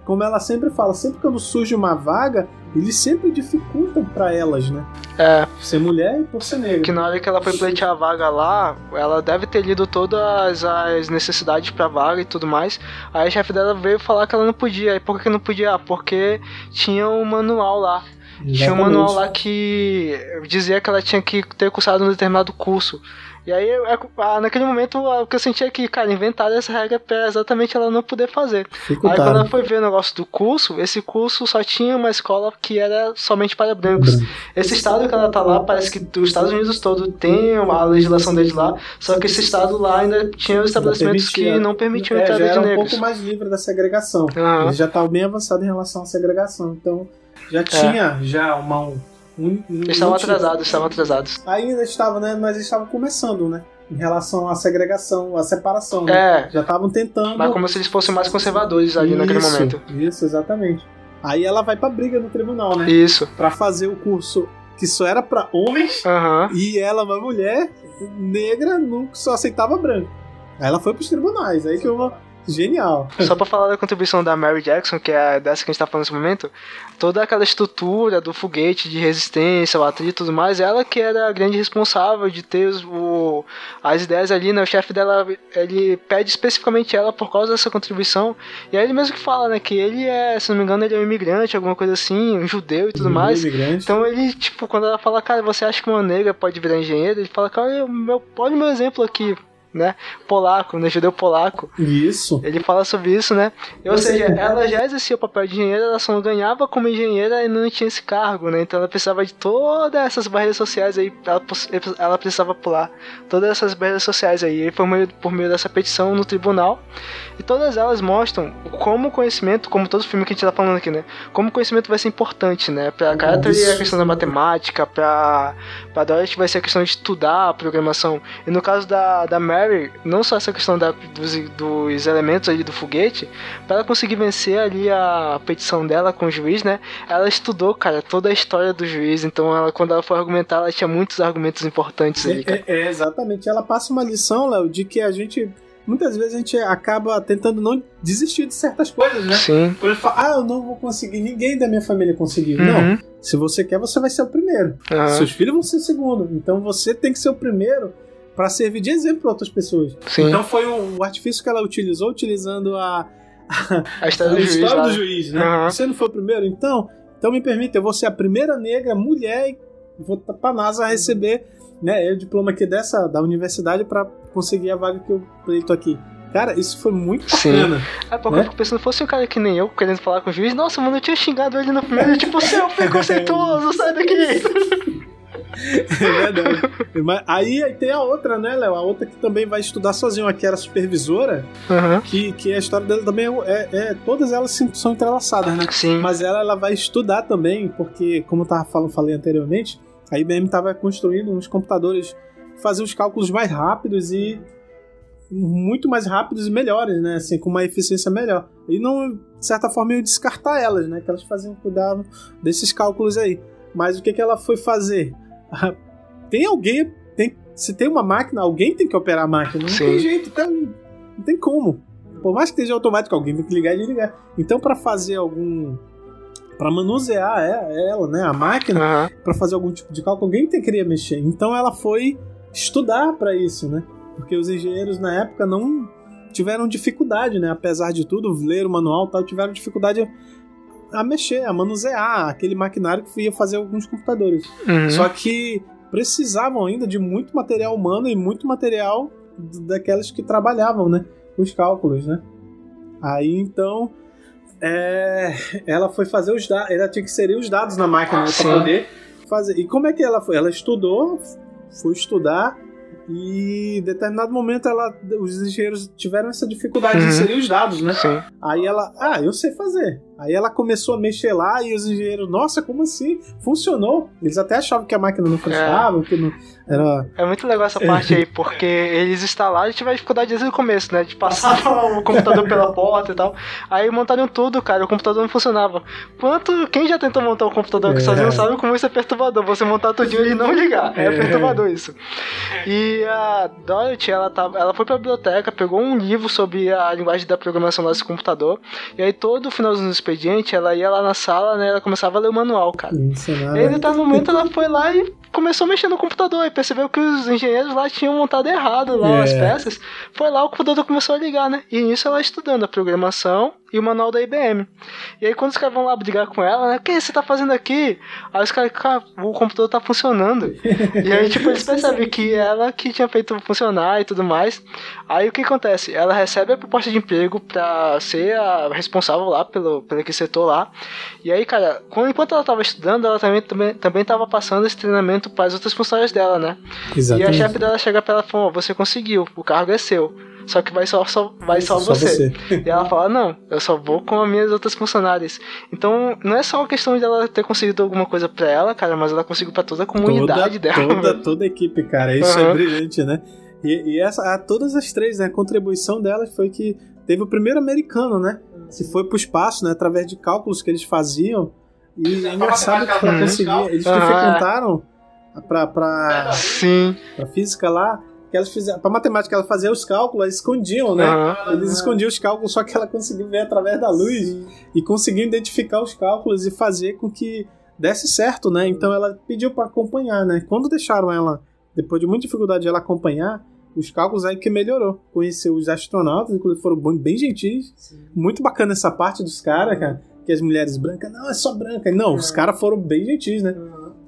como ela sempre fala, sempre quando surge uma vaga, eles sempre dificultam para elas, né? É. Ser mulher e por ser negra. Que na hora que ela foi pleitear a vaga lá, ela deve ter lido todas as necessidades pra vaga e tudo mais. Aí a chefe dela veio falar que ela não podia. E por que não podia? Porque tinha um manual lá Exatamente. Tinha um manual lá que dizia que ela tinha que ter cursado um determinado curso. E aí, é, naquele momento, o que eu sentia é que, cara, inventaram essa regra pra exatamente ela não poder fazer. Aí, quando ela foi ver o negócio do curso, esse curso só tinha uma escola que era somente para brancos. Esse estado que ela tá lá, parece que os Estados Unidos todo tem a legislação deles lá, só que esse estado lá ainda tinha os estabelecimentos que não permitiam é, entrada já era de negros. um pouco mais livre da segregação. Uhum. Ele já estava bem avançado em relação à segregação. Então, já é. tinha já uma. Um, um, eles estavam atrasados, estavam atrasados. Ainda estavam, né? Mas eles estavam começando, né? em relação à segregação, à separação. Né? É. Já estavam tentando. Mas como se eles fossem mais conservadores ali naquele Isso, momento. Isso, exatamente. Aí ela vai pra briga no tribunal, né? Isso. Pra fazer o curso que só era pra homens Aham. e ela, uma mulher negra, nunca só aceitava branco. Aí ela foi pros tribunais, aí que uma genial. Só pra falar da contribuição da Mary Jackson, que é dessa que a gente tá falando nesse momento, toda aquela estrutura do foguete de resistência, o atrito e tudo mais, ela que era a grande responsável de ter os- o, as ideias ali, né? O chefe dela, ele pede especificamente ela por causa dessa contribuição. E aí ele mesmo que fala, né? Que ele é, se não me engano, ele é um imigrante, alguma coisa assim, um judeu e tudo Judeu, mais. imigrante. Então ele, tipo, quando ela fala, cara, você acha que uma negra pode virar engenheiro? Ele fala, cara, meu, olha o meu exemplo aqui. Né? Polaco, né? Judeu polaco. Isso. Ele fala sobre isso, né? Ou seja, ela já exercia o papel de engenheira, ela só não ganhava como engenheira e não tinha esse cargo, né? Então ela precisava de todas essas barreiras sociais aí, ela, ela precisava pular todas essas barreiras sociais aí. E foi por meio dessa petição no tribunal. E todas elas mostram como o conhecimento, como todo filme que a gente tá falando aqui, né? Como o conhecimento vai ser importante, né? Pra Carter é a questão da matemática, pra, pra Dorothy vai ser a questão de estudar a programação. E no caso da, da Mary, não só essa questão da, dos, dos elementos ali do foguete, pra ela conseguir vencer ali a petição dela com o juiz, né? Ela estudou, cara, toda a história do juiz. Então, ela, quando ela foi argumentar, ela tinha muitos argumentos importantes ali, cara. É, é, exatamente. Ela passa uma lição, Léo, de que a gente. Muitas vezes a gente acaba tentando não desistir de certas coisas, né? Sim. Ele fala, ah, eu não vou conseguir, ninguém da minha família conseguiu. Uhum. Não. Se você quer, você vai ser o primeiro. Aham. Seus filhos vão ser o segundo. Então você tem que ser o primeiro para servir de exemplo para outras pessoas. Sim. Então foi o, o artifício que ela utilizou, utilizando a, A história do juiz história lá. do juiz, né? Aham. Você não foi o primeiro, então, então me permita, eu vou ser a primeira negra mulher e vou para a NASA receber, né, o diploma aqui dessa da universidade para conseguir a vaga que eu pleito aqui. Cara, isso foi muito Sim. bacana. Aí porque né? eu fico pensando, fosse um cara que nem eu, querendo falar com o juiz, nossa, mano, eu tinha xingado ele no primeiro, tipo, seu preconceituoso, sai daqui! É verdade. Aí, tem a outra, né, Léo? A outra que também vai estudar sozinha, que era supervisora, que, que a história dela também é, é- é- Todas elas são entrelaçadas, né? Sim. Mas ela, ela vai estudar também, porque, como eu tava falando, falei anteriormente, a IBM estava construindo uns computadores que faziam os cálculos mais rápidos e muito mais rápidos e melhores, né? Assim, com uma eficiência melhor. E não, de certa forma, eu descartar elas, né? Que elas faziam, cuidavam desses cálculos aí. Mas o que, que ela foi fazer? tem alguém. Tem, se tem uma máquina, alguém tem que operar a máquina. Não Sim. tem jeito, então, não tem como. Por mais que esteja automático, alguém tem que ligar e desligar. Então, para fazer algum. Para manusear é- ela, né, a máquina, para fazer algum tipo de cálculo, alguém tem que querer mexer. Então, ela foi estudar para isso, né? Porque os engenheiros na época não tiveram dificuldade, né? Apesar de tudo, ler o manual e tal, tiveram dificuldade a, mexer, a manusear aquele maquinário que ia fazer alguns computadores. Uhum. Só que precisavam ainda de muito material humano e muito material daquelas que trabalhavam, né? Os cálculos, né? Aí então é, ela foi fazer os dados, ela tinha que inserir os dados na máquina Sim. para poder fazer. E como é que ela foi? Ela estudou, foi estudar e em determinado momento ela, os engenheiros tiveram essa dificuldade de Uhum. inserir os dados, né? Sim. Aí ela, ah, eu sei fazer. Aí ela começou a mexer lá e os engenheiros, nossa, como assim? Funcionou. Eles até achavam que a máquina não funcionava, que não era. É muito legal essa parte aí, porque eles instalaram e tiveram dificuldade desde o começo, né? De passar o computador pela porta e tal. Aí montaram tudo, cara, o computador não funcionava. Quanto. Quem já tentou montar um computador aqui É. sozinho sabe como isso é perturbador. Você montar tudinho e não ligar. É, É. perturbador isso. E a Dorothy, ela, tava, ela foi pra biblioteca, pegou um livro sobre a linguagem da programação desse computador. E aí todo finalzinho do expediente, ela ia lá na sala, né? Ela começava a ler o manual, cara. Ensinava. E aí, em determinado momento, ela foi lá e começou a mexer no computador e percebeu que os engenheiros lá tinham montado errado lá É. as peças. Foi lá, o computador começou a ligar, né? E nisso ela estudando a programação e o manual da IBM. E aí, quando os caras vão lá brigar com ela, né? O que você tá fazendo aqui? Aí os caras, cara, o computador tá funcionando. e aí, tipo, eles percebem que ela que tinha feito funcionar e tudo mais. Aí o que acontece? Ela recebe a proposta de emprego pra ser a responsável lá pelo, pelo aquele setor lá. E aí, cara, quando, enquanto ela tava estudando, ela também, também, também tava passando esse treinamento para as outras funções dela, né? E a Exatamente. chefe dela chega pra ela e fala: "Ó, Você conseguiu, o cargo é seu. Só que vai só, só, vai só, Só você. você. E ela fala: Não, eu só vou com as minhas outras funcionárias. Então, não é só uma questão de ela ter conseguido alguma coisa pra ela, cara, mas ela conseguiu pra toda a comunidade toda, dela. Toda, toda a equipe, cara. Isso Aham. é brilhante, né? E, e essa, a, todas as três, né, a contribuição delas foi que teve o primeiro americano, né? Que foi pro espaço, né? Através de cálculos que eles faziam. E é engraçado que ela conseguia. Eles dificultaram pra, pra, Sim. pra física lá. Que elas fizeram, pra matemática, ela fazia os cálculos, elas escondiam, né? Aham. Eles escondiam os cálculos, só que ela conseguiu ver através da luz e conseguiu identificar os cálculos e fazer com que desse certo, né? Então ela pediu pra acompanhar, né? Quando deixaram ela, depois de muita dificuldade de ela acompanhar, os cálculos aí que melhorou. Conheceu os astronautas, inclusive foram bem, bem gentis. Muito bacana essa parte dos caras, cara. Que as mulheres brancas, não, é só branca. Não, os caras foram bem gentis, né?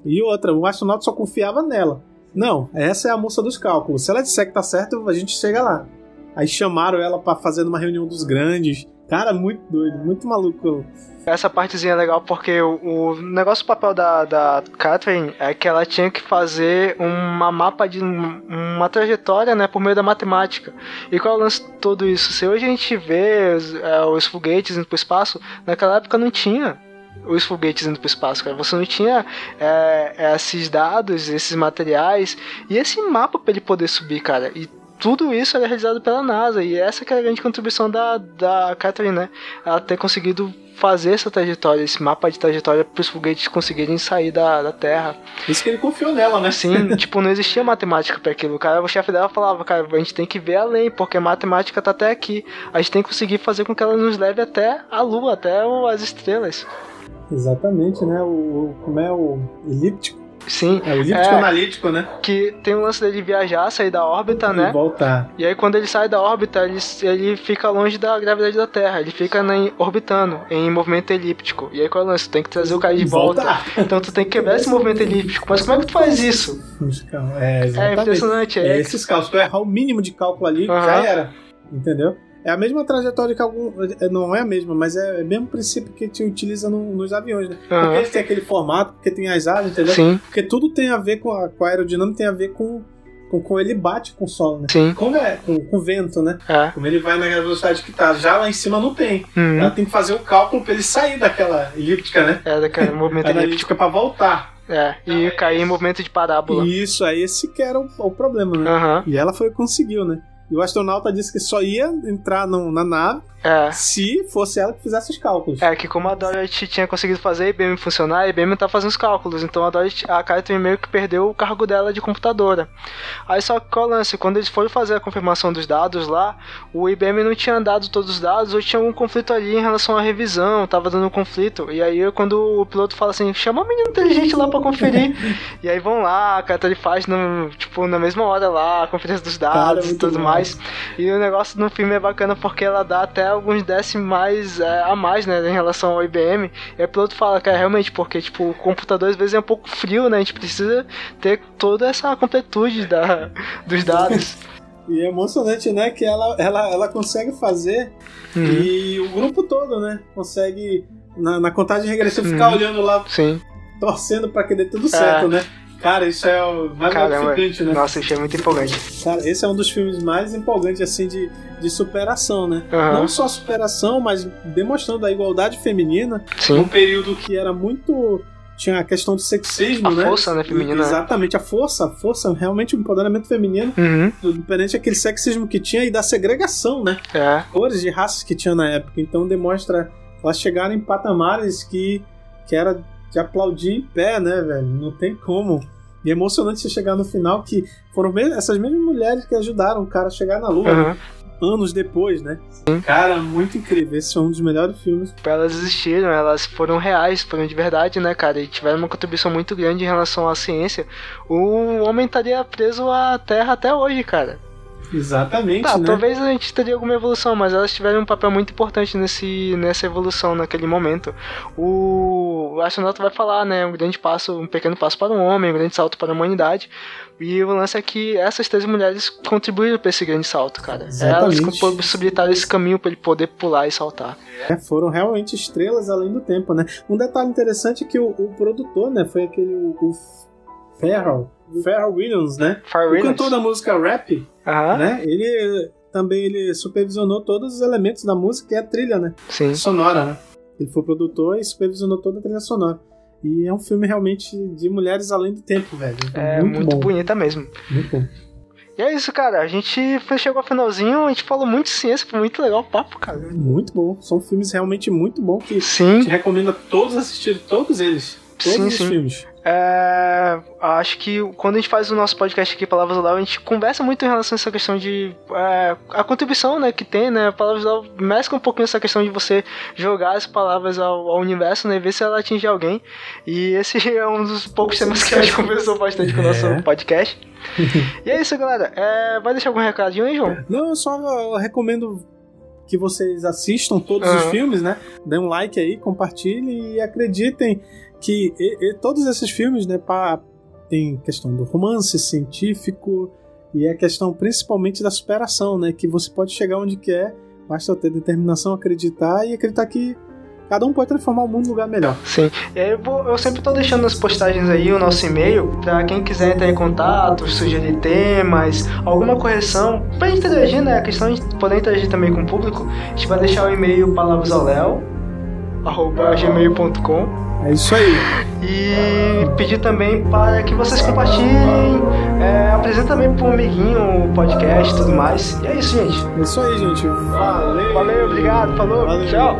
E outra, o astronauta só confiava nela. Não, essa é a moça dos cálculos. Se ela disser que tá certo, a gente chega lá. Aí chamaram ela pra fazer numa reunião dos grandes. Cara, muito doido, muito maluco. Essa partezinha é legal porque o, o negócio do papel da, da Catherine é que ela tinha que fazer uma mapa de um- uma trajetória, né, por meio da matemática. E qual é o lance de tudo isso? Se hoje a gente vê os, é, os foguetes indo pro espaço, naquela época não tinha os foguetes indo pro espaço, cara. Você não tinha é, esses dados, esses materiais e esse mapa para ele poder subir, cara. E tudo isso era realizado pela NASA e essa que é a grande contribuição da, da Catherine, né? Ela ter conseguido fazer essa trajetória, esse mapa de trajetória para os foguetes conseguirem sair da, da Terra. Isso que ele confiou nela, né? Sim, tipo, não existia matemática para aquilo. O cara, o chefe dela falava, cara, a gente tem que ver além, porque a matemática tá até aqui. A gente tem que conseguir fazer com que ela nos leve até a Lua, até as estrelas. Exatamente, né? O, como é o elíptico? Sim. É o elíptico analítico, né? Que tem o lance dele viajar, sair da órbita, né? E voltar. E aí quando ele sai da órbita, ele, ele fica longe da gravidade da Terra. Ele fica na, orbitando, em movimento elíptico. E aí qual é o lance? Tu tem que trazer o cara de volta. voltar. Então tu tem que quebrar esse movimento elíptico. Mas como é que tu faz isso? É, exatamente. impressionante, é. É esses cálculos. Se tu errar o mínimo de cálculo ali, Aham. já era. Entendeu? É a mesma trajetória que algum. é, Não é a mesma, mas é o mesmo princípio que te utiliza no- nos aviões, né? Aham. Porque eles têm aquele formato, porque tem as asas, entendeu? Sim. Porque tudo tem a ver com a, com a aerodinâmica, tem a ver com. Com, com ele bate com o solo, né? Sim. Como é, com, com o vento, né? É. Como ele vai na velocidade que tá. Já lá em cima não tem. Uhum. Ela tem que fazer o cálculo pra ele sair daquela elíptica, né? É, daquele movimento elíptico. Analítica pra voltar. É, e cair em movimento de parábola. Isso, aí esse que era o, o problema, né? Aham. E ela foi conseguiu, né? E o astronauta disse que só ia entrar no- na nave É. se fosse ela que fizesse os cálculos. É que como a Dorothy tinha conseguido fazer a IBM funcionar, a IBM tá fazendo os cálculos, então a Dorothy, a Catherine meio que perdeu o cargo dela de computadora. Aí só que qual é o lance? Quando eles foram fazer a confirmação dos dados lá, o IBM não tinha dado todos os dados ou tinha algum conflito ali em relação à revisão, tava dando um conflito. E aí quando o piloto fala assim, chama o menino inteligente lá pra conferir. e aí vão lá, a Catherine faz no, tipo, na mesma hora lá, a conferência dos dados e tudo bom. mais. E o negócio no filme é bacana porque ela dá até alguns decimais é, a mais, né, em relação ao IBM. E aí o piloto fala, cara, realmente, porque, tipo, o computador às vezes é um pouco frio, né, a gente precisa ter toda essa completude da, dos dados. E é emocionante, né? Que ela, ela, ela consegue fazer Uhum. e o grupo todo, né? Consegue, na, na contagem regressiva, ficar Uhum. olhando lá, Sim. torcendo pra que dê tudo certo, né? Cara, isso é o mais Caramba, gratificante, né? nossa, isso é muito empolgante. Cara, esse é um dos filmes mais empolgantes, assim, de, de superação, né? Aham. Não só superação, mas demonstrando a igualdade feminina Sim. num período que era muito. Tinha a questão do sexismo, A né? força, né, feminina, Exatamente, a força, a força, realmente o empoderamento feminino, Uhum. perante aquele sexismo que tinha e da segregação, né? É. Cores de raças que tinha na época. Então demonstra elas chegaram em patamares que, que era de aplaudir em pé, né, velho? Não tem como. E é emocionante você chegar no final que foram essas mesmas mulheres que ajudaram o cara a chegar na lua, Uhum. né? anos depois, né? Cara, muito incrível. Esse é um dos melhores filmes. Elas existiram, elas foram reais, foram de verdade, né, cara? E tiveram uma contribuição muito grande em relação à ciência. O homem estaria preso à Terra até hoje, cara. Exatamente, Tá, né? talvez a gente teria alguma evolução, mas elas tiveram um papel muito importante nesse, nessa evolução, naquele momento. O, o astronauta vai falar, né, um grande passo, um pequeno passo para o homem, um grande salto para a humanidade. E o lance é que essas três mulheres contribuíram para esse grande salto, cara. Exatamente. Elas possibilitaram esse caminho para ele poder pular e saltar. É, foram realmente estrelas além do tempo, né? Um detalhe interessante é que o, o produtor, né, foi aquele o, o Pharrell Williams, né? Pharrell o Williams. cantor da música rap, né? Ele também ele supervisionou todos os elementos da música e a trilha, né? Sim. Sonora, né? Ele foi produtor e supervisionou toda a trilha sonora. E é um filme realmente de mulheres além do tempo, velho. É muito, muito bonita mesmo. Muito bom. E é isso, cara. A gente chegou ao finalzinho, a gente falou muito ciência, foi muito legal o papo, cara. Muito bom. São filmes realmente muito bons que sim. te recomendo a todos assistirem, todos eles. Todos sim, os sim. filmes. É, acho que quando a gente faz o nosso podcast aqui, Palavras Oral, a gente conversa muito em relação a essa questão de. É, a contribuição né, que tem, né? Palavras Oral mescla um pouquinho essa questão de você jogar as palavras ao, ao, universo, né? E ver se ela atinge alguém. E esse é um dos poucos temas que a gente conversou bastante com o nosso É. podcast. e é isso, galera. É, vai deixar algum recadinho aí, João? Não, eu só recomendo que vocês assistam todos os Aham. filmes, né? Dêem um like aí, compartilhem e acreditem que e- e todos esses filmes, né, pá, tem questão do romance científico e a questão principalmente da superação, né? Que você pode chegar onde quer, basta ter determinação, acreditar e acreditar que cada um pode transformar o mundo num lugar melhor. Sim. Aí eu, vou- eu sempre tô deixando nas postagens aí o nosso e-mail pra quem quiser entrar em contato, sugerir temas, alguma correção, pra gente interagir, né? A questão de poder interagir também com o público, a gente vai deixar o e-mail palavrasaléu@gmail.com É isso aí. e pedir também para que vocês compartilhem, é, apresentem também pro amiguinho o podcast e tudo mais. E é isso, gente. É isso aí, gente. Valeu. Valeu, obrigado, falou, Valeu. tchau.